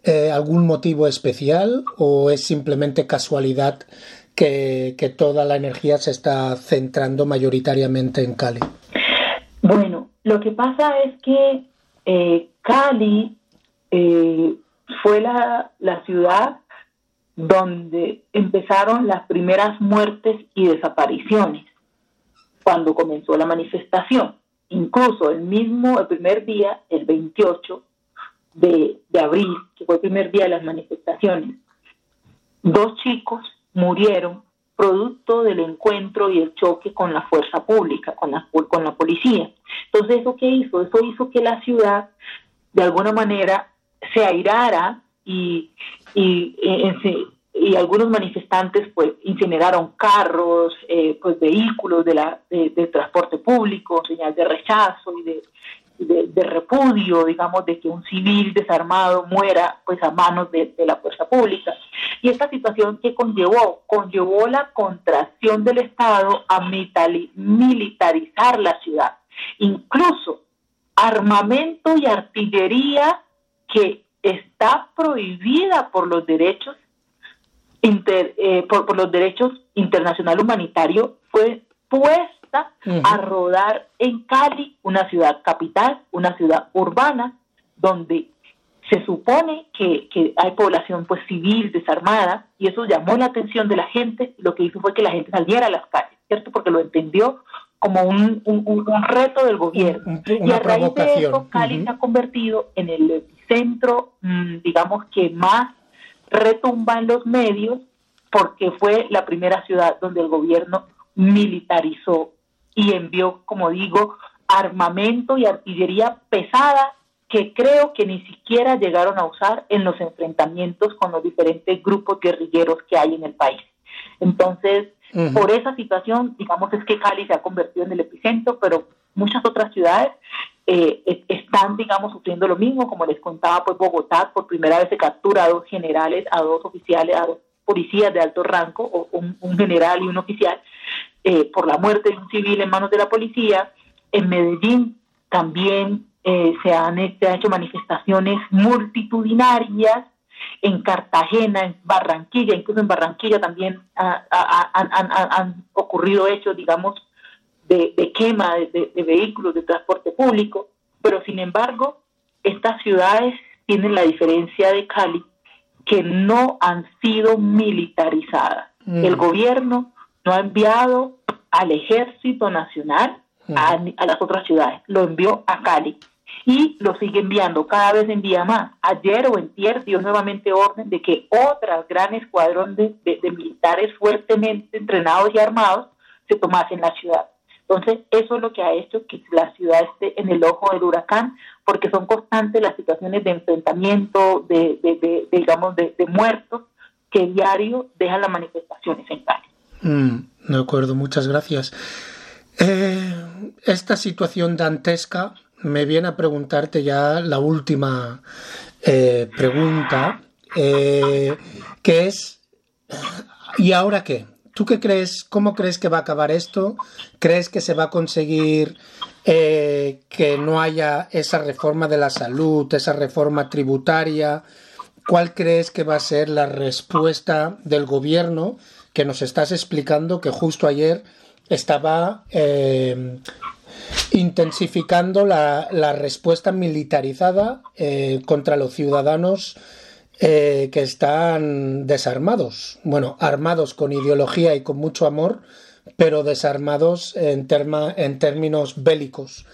eh, algún motivo especial o es simplemente casualidad que, toda la energía se está centrando mayoritariamente en Cali? Bueno, lo que pasa es que eh, Cali eh, fue la, la ciudad donde empezaron las primeras muertes y desapariciones cuando comenzó la manifestación. Incluso el mismo, el primer día, el 28 de, de abril, que fue el primer día de las manifestaciones, dos chicos murieron producto del encuentro y el choque con la fuerza pública, con la, con la policía. Entonces, ¿eso qué hizo? Eso hizo que la ciudad, de alguna manera, se airara y, y, y, y algunos manifestantes pues incineraron carros, eh, pues vehículos de, la, de, transporte público, señal de rechazo y de, de, de, repudio, digamos, de que un civil desarmado muera pues a manos de, la fuerza pública. Y esta situación que conllevó, conllevó la contracción del Estado a militarizar la ciudad. Incluso armamento y artillería que está prohibida por los derechos inter, eh, por, los derechos internacional humanitario fue uh -huh. a rodar en Cali, una ciudad capital, una ciudad urbana, donde se supone que, que, hay población pues civil desarmada y eso llamó la atención de la gente, lo que hizo fue que la gente saliera a las calles, ¿cierto? Porque lo entendió como un, un, un reto del gobierno. Un, y a raíz de eso, Cali uh -huh. se ha convertido en el centro, mmm, digamos que más retumba en los medios porque fue la primera ciudad donde el gobierno militarizó y envió, como digo, armamento y artillería pesada que creo que ni siquiera llegaron a usar en los enfrentamientos con los diferentes grupos guerrilleros que hay en el país. Entonces, uh -huh. por esa situación, digamos, es que Cali se ha convertido en el epicentro, pero muchas otras ciudades eh, están, digamos, sufriendo lo mismo. Como les contaba, pues Bogotá por primera vez se captura a dos generales, a dos oficiales, a dos policías de alto rango, o un, un general y un oficial, eh, por la muerte de un civil en manos de la policía. En Medellín también eh, se, han, se han hecho manifestaciones multitudinarias. En Cartagena, en Barranquilla, incluso en Barranquilla también ha, ha, han, han ocurrido hechos, digamos, de, de quema de, vehículos de transporte público, pero sin embargo, estas ciudades tienen la diferencia de Cali, que no han sido militarizadas. Mm. El gobierno no ha enviado al ejército nacional mm. a, a, las otras ciudades, lo envió a Cali y lo sigue enviando, cada vez envía más. Ayer o entier dio nuevamente orden de que otras gran escuadrón de, de, de militares fuertemente entrenados y armados se tomasen la ciudad. Entonces, eso es lo que ha hecho que la ciudad esté en el ojo del huracán, porque son constantes las situaciones de enfrentamiento, de, de, de digamos, de, muertos que diario dejan las manifestaciones en Cali. Mm, de acuerdo, muchas gracias. Eh, esta situación dantesca me viene a preguntarte ya la última eh, pregunta, eh, que es, ¿y ahora qué? ¿Tú qué crees? ¿Cómo crees que va a acabar esto? ¿Crees que se va a conseguir que no haya esa reforma de la salud, esa reforma tributaria? ¿Cuál crees que va a ser la respuesta del gobierno que nos estás explicando que justo ayer estaba eh, intensificando la, la, respuesta militarizada eh, contra los ciudadanos eh, que están desarmados, bueno, armados con ideología y con mucho amor, pero desarmados en, terma, en términos bélicos.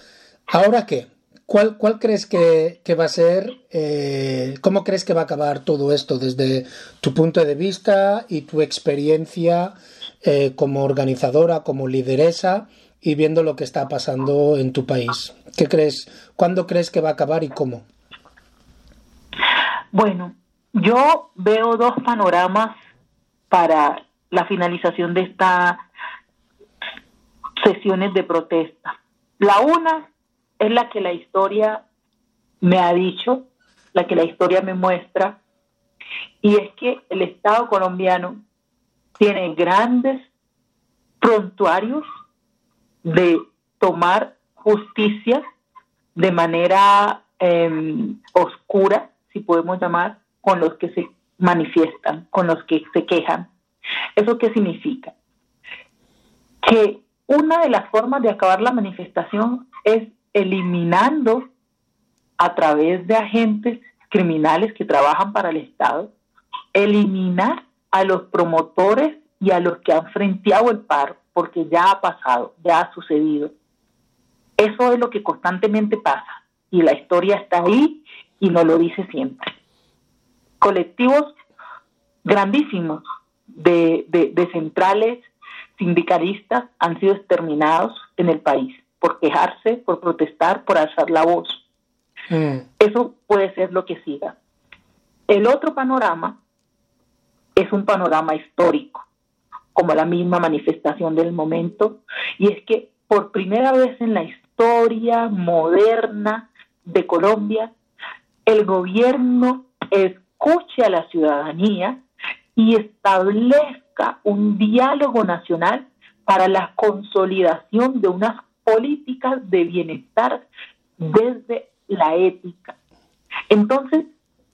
¿Ahora qué? ¿Cuál, cuál crees que, que, va a ser, eh, cómo crees que va a acabar todo esto desde tu punto de vista y tu experiencia eh, como organizadora, como lideresa y viendo lo que está pasando en tu país? ¿Qué crees? ¿Cuándo crees que va a acabar y cómo? Bueno, yo veo dos panoramas para la finalización de estas sesiones de protesta. La una es la que la historia me ha dicho, la que la historia me muestra, y es que el Estado colombiano tiene grandes prontuarios de tomar justicia de manera eh, oscura, si podemos llamar, con los que se manifiestan, con los que se quejan. ¿Eso qué significa? Que una de las formas de acabar la manifestación es eliminando a través de agentes criminales que trabajan para el Estado, eliminar a los promotores y a los que han frenteado el paro, porque ya ha pasado, ya ha sucedido. Eso es lo que constantemente pasa y la historia está ahí y nos lo dice siempre. Colectivos grandísimos de, de, centrales sindicalistas han sido exterminados en el país por quejarse, por protestar, por alzar la voz. Mm. Eso puede ser lo que siga. El otro panorama es un panorama histórico, como la misma manifestación del momento, y es que por primera vez en la historia moderna de Colombia, el gobierno escuche a la ciudadanía y establezca un diálogo nacional para la consolidación de unas políticas de bienestar desde la ética. Entonces,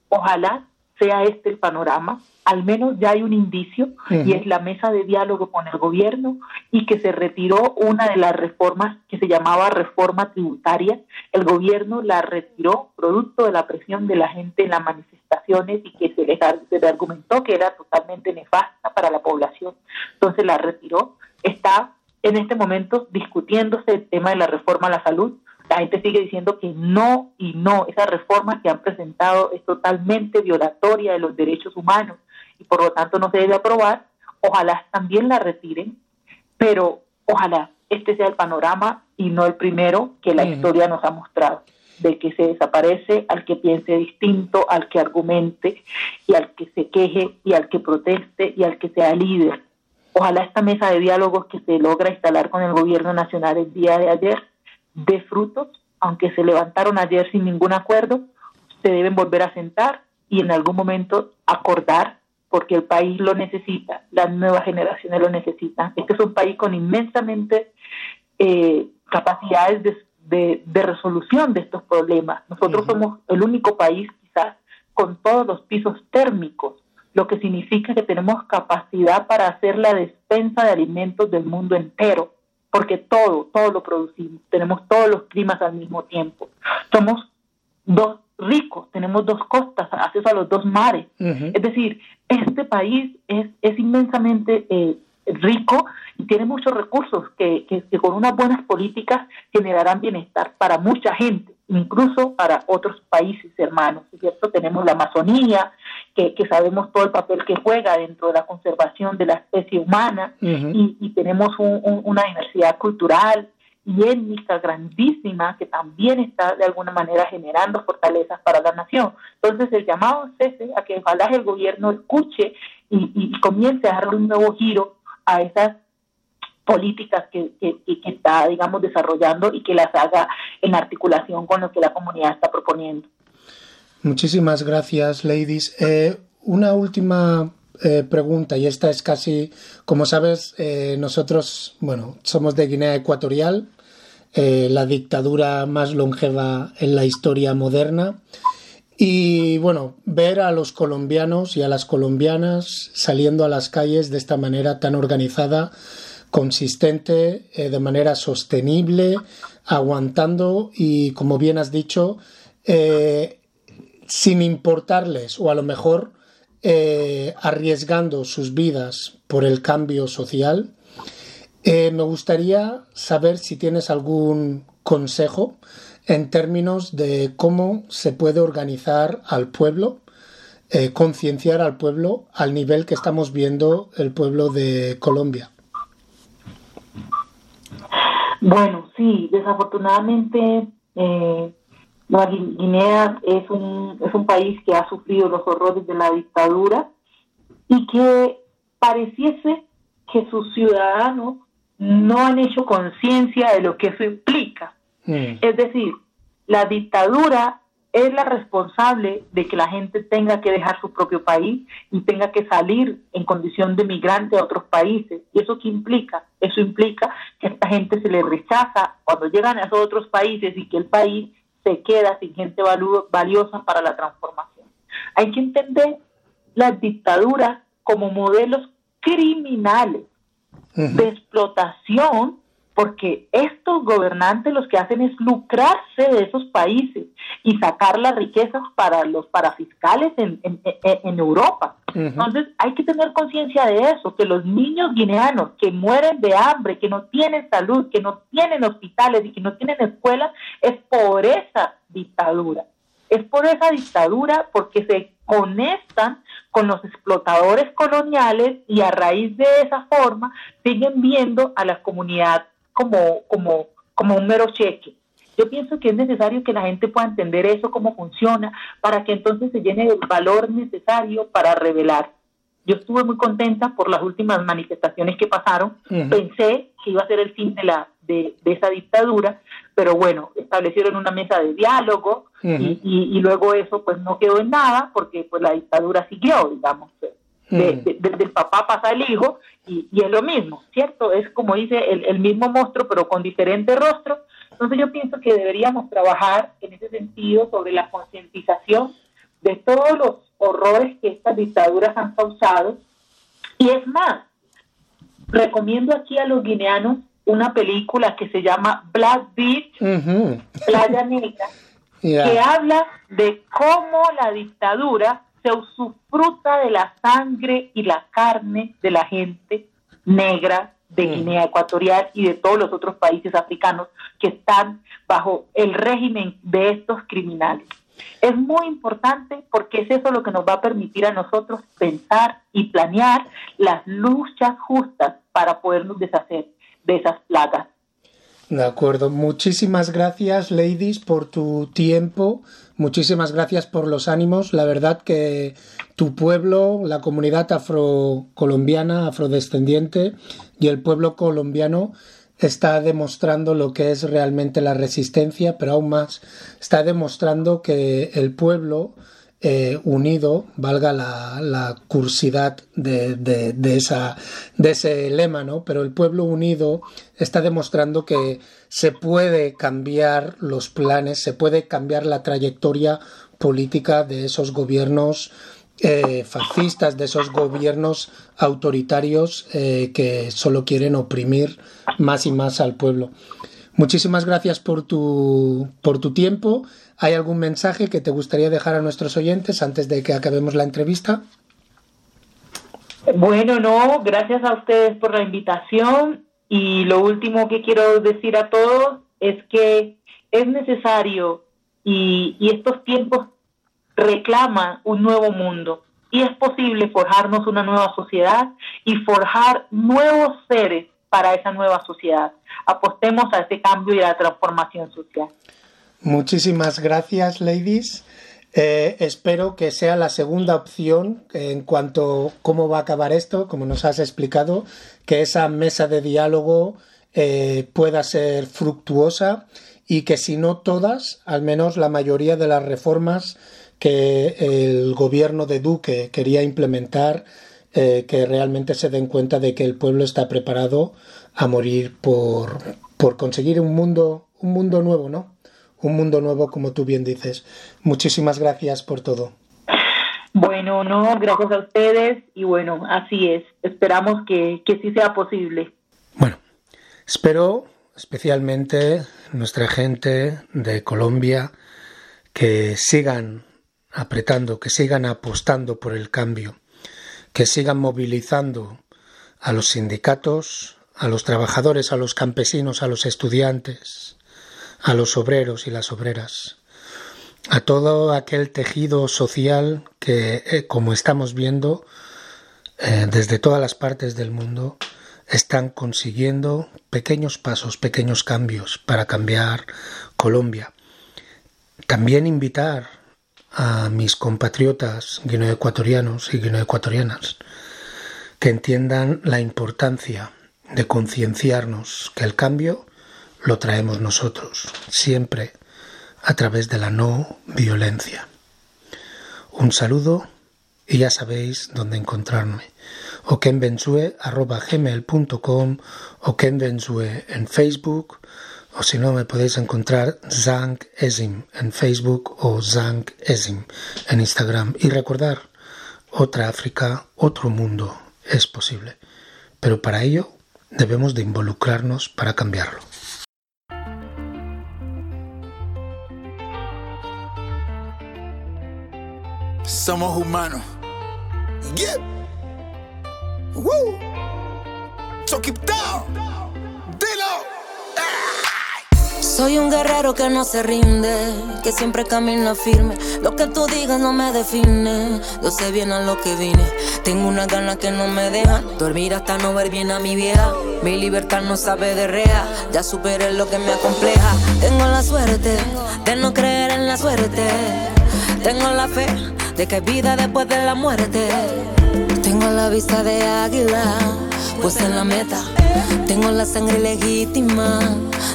ojalá sea este el panorama, al menos ya hay un indicio y es la mesa de diálogo con el gobierno y que se retiró una de las reformas que se llamaba reforma tributaria. El gobierno la retiró producto de la presión de la gente en las manifestaciones y que se le, se le argumentó que era totalmente nefasta para la población. Entonces la retiró. Está en este momento discutiéndose el tema de la reforma a la salud la gente sigue diciendo que no y no, esa reforma que han presentado es totalmente violatoria de los derechos humanos y por lo tanto no se debe aprobar. Ojalá también la retiren, pero ojalá este sea el panorama y no el primero que la historia nos ha mostrado, de que se desaparece al que piense distinto, al que argumente y al que se queje y al que proteste y al que sea líder. Ojalá esta mesa de diálogos que se logra instalar con el gobierno nacional el día de ayer de frutos, aunque se levantaron ayer sin ningún acuerdo, se deben volver a sentar y en algún momento acordar, porque el país lo necesita, las nuevas generaciones lo necesitan. Este es un país con inmensamente eh, capacidades de, de, resolución de estos problemas. Nosotros somos el único país quizás con todos los pisos térmicos, lo que significa que tenemos capacidad para hacer la despensa de alimentos del mundo entero porque todo, todo lo producimos, tenemos todos los climas al mismo tiempo. Somos dos ricos, tenemos dos costas, acceso a los dos mares. Es decir, este país es, es inmensamente eh, rico y tiene muchos recursos que, que, con unas buenas políticas generarán bienestar para mucha gente, incluso para otros países hermanos, ¿cierto? Tenemos la Amazonía, que, que, sabemos todo el papel que juega dentro de la conservación de la especie humana y, y, tenemos una diversidad cultural y étnica grandísima que también está de alguna manera generando fortalezas para la nación. Entonces el llamado es ese, a que ojalá el gobierno escuche y, y comience a darle un nuevo giro a esas políticas que, que, está, digamos, desarrollando y que las haga en articulación con lo que la comunidad está proponiendo. Muchísimas gracias, ladies. Eh, una última eh, pregunta, y esta es casi, como sabes, eh, nosotros, bueno, somos de Guinea Ecuatorial, la dictadura más longeva en la historia moderna. Y bueno, ver a los colombianos y a las colombianas saliendo a las calles de esta manera tan organizada, consistente, de manera sostenible, aguantando y, como bien has dicho, sin importarles o a lo mejor eh, arriesgando sus vidas por el cambio social. me gustaría saber si tienes algún consejo en términos de cómo se puede organizar al pueblo, eh, concienciar al pueblo al nivel que estamos viendo el pueblo de Colombia. Bueno, sí, desafortunadamente eh, Guinea es un, es un país que ha sufrido los horrores de la dictadura y que pareciese que sus ciudadanos no han hecho conciencia de lo que eso implica. Mm. Es decir, la dictadura es la responsable de que la gente tenga que dejar su propio país y tenga que salir en condición de migrante a otros países. ¿Y eso qué implica? Eso implica que a esta gente se le rechaza cuando llegan a esos otros países y que el país se queda sin gente valiosa para la transformación. Hay que entender las dictaduras como modelos criminales de explotación porque estos gobernantes los que hacen es lucrarse de esos países y sacar las riquezas para los parafiscales en, en, en Europa. Entonces hay que tener conciencia de eso, que los niños guineanos que mueren de hambre, que no tienen salud, que no tienen hospitales y que no tienen escuelas, es por esa dictadura. Es por esa dictadura porque se conectan con los explotadores coloniales y a raíz de esa forma siguen viendo a la comunidad como, como, como un mero cheque. Yo pienso que es necesario que la gente pueda entender eso, cómo funciona, para que entonces se llene el valor necesario para revelar. Yo estuve muy contenta por las últimas manifestaciones que pasaron. Pensé que iba a ser el fin de, la, de, esa dictadura, pero bueno, establecieron una mesa de diálogo y, y, luego eso pues no quedó en nada porque pues la dictadura siguió, digamos. Desde el papá pasa el hijo y, y, es lo mismo, ¿cierto? Es como dice el, el mismo monstruo pero con diferente rostro entonces yo pienso que deberíamos trabajar en ese sentido sobre la concientización de todos los horrores que estas dictaduras han causado. Y es más, recomiendo aquí a los guineanos una película que se llama Black Beach, Playa Negra, que habla de cómo la dictadura se usufruta de la sangre y la carne de la gente negra de. Guinea Ecuatorial y de todos los otros países africanos que están bajo el régimen de estos criminales. Es muy importante porque es eso lo que nos va a permitir a nosotros pensar y planear las luchas justas para podernos deshacer de esas plagas. De acuerdo. Muchísimas gracias, ladies, por tu tiempo. Muchísimas gracias por los ánimos. La verdad que tu pueblo, la comunidad afrocolombiana, afrodescendiente y el pueblo colombiano está demostrando lo que es realmente la resistencia, pero aún más está demostrando que el pueblo eh, unido, valga la, cursidad de, ese lema, ¿no? Pero el pueblo unido está demostrando que se puede cambiar los planes, se puede cambiar la trayectoria política de esos gobiernos eh, fascistas, de esos gobiernos autoritarios eh, que solo quieren oprimir más y más al pueblo. Muchísimas gracias por tu tiempo. ¿Hay algún mensaje que te gustaría dejar a nuestros oyentes antes de que acabemos la entrevista? Bueno, no, gracias a ustedes por la invitación y lo último que quiero decir a todos es que es necesario y, estos tiempos reclaman un nuevo mundo y es posible forjarnos una nueva sociedad y forjar nuevos seres para esa nueva sociedad. Apostemos a ese cambio y a la transformación social. Muchísimas gracias, ladies. Eh, espero que sea la segunda opción en cuanto a cómo va a acabar esto, como nos has explicado, que esa mesa de diálogo eh, pueda ser fructuosa y que si no todas, al menos la mayoría de las reformas que el gobierno de Duque quería implementar eh, que realmente se den cuenta de que el pueblo está preparado a morir por, por conseguir un mundo, un mundo nuevo, ¿no? Un mundo nuevo, como tú bien dices. Muchísimas gracias por todo. Bueno, no, gracias a ustedes y bueno, así es. Esperamos que, que sí sea posible. Bueno, espero especialmente nuestra gente de Colombia que sigan apretando, que sigan apostando por el cambio, que sigan movilizando a los sindicatos, a los trabajadores, a los campesinos, a los estudiantes, a los obreros y las obreras, a todo aquel tejido social que, eh, como estamos viendo, eh, desde todas las partes del mundo, están consiguiendo pequeños pasos, pequeños cambios para cambiar Colombia. También invitar a mis compatriotas guineoecuatorianos y guineoecuatorianas que entiendan la importancia de concienciarnos que el cambio lo traemos nosotros, siempre a través de la no violencia. Un saludo y ya sabéis dónde encontrarme. okenbensue.com o kenbensue en Facebook o si no me podéis encontrar Zang Esim en Facebook o Zang Esim en Instagram y recordar otra África, otro mundo es posible, pero para ello debemos de involucrarnos para cambiarlo. Somos humanos. Yeah. Woo. Down. Dilo. Soy un guerrero que no se rinde, que siempre camina firme. Lo que tú digas no me define, yo sé bien a lo que vine. Tengo una gana que no me dejan dormir hasta no ver bien a mi vieja. Mi libertad no sabe de rea, ya superé lo que me acompleja. Tengo la suerte de no creer en la suerte. Tengo la fe de que hay vida después de la muerte. Tengo la vista de águila, pues en la meta. Tengo la sangre legítima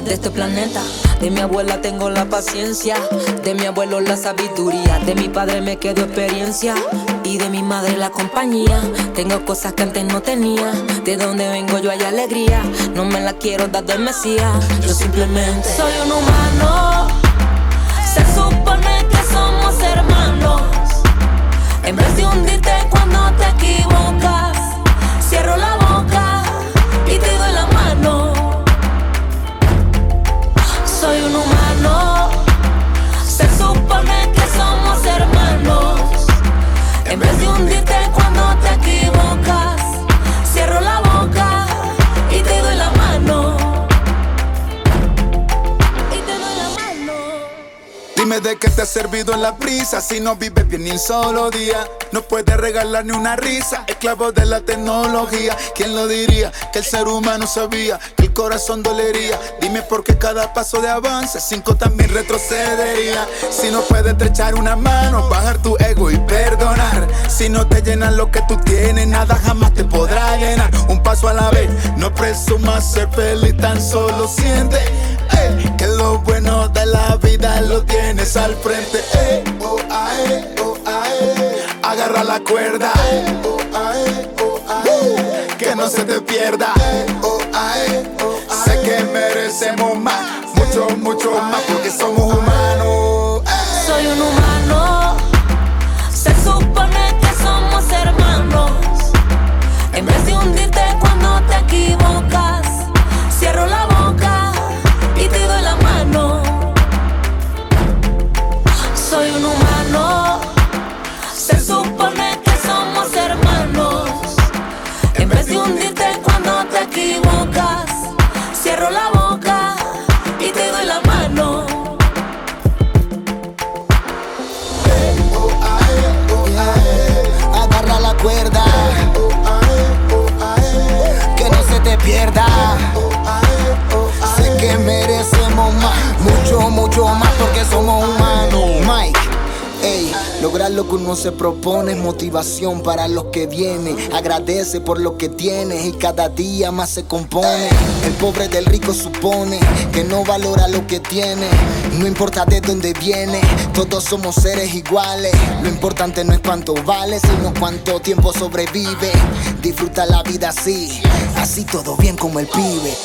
de este planeta. De mi abuela tengo la paciencia, de mi abuelo la sabiduría, de mi padre me quedó experiencia y de mi madre la compañía. Tengo cosas que antes no tenía, de donde vengo yo hay alegría. No me la quiero dar del Mesías, yo simplemente soy un humano. En vez de hundirte cuando te equivocas, Dime de qué te ha servido en la prisa si no vives bien ni un solo día. No puedes regalar ni una risa, esclavo de la tecnología. ¿Quién lo diría? Que el ser humano sabía que el corazón dolería. Dime por qué cada paso de avance, cinco también retrocedería. Si no puedes estrechar una mano, bajar tu ego y perdonar. Si no te llenan lo que tú tienes, nada jamás te podrá llenar. Un paso a la vez, no presumas ser feliz, tan solo siente. Ey, que lo bueno de la vida lo tienes al frente. ey, oh, ae, oh, ae. Agarra la cuerda. oh, ae. Que no se te pierda. Sé que merecemos más, mucho, mucho más, porque somos humanos. Soy un humano. Se supone que somos hermanos. En vez de hundirte cuando te equivocas, porque somos humanos. Mike. Ey, lograr lo que uno se propone es motivación para los que vienen. Agradece por lo que tienes y cada día más se compone. El pobre del rico supone que no valora lo que tiene. No importa de dónde viene, todos somos seres iguales. Lo importante no es cuánto vale, sino cuánto tiempo sobrevive. Disfruta la vida así, así todo bien como el pibe.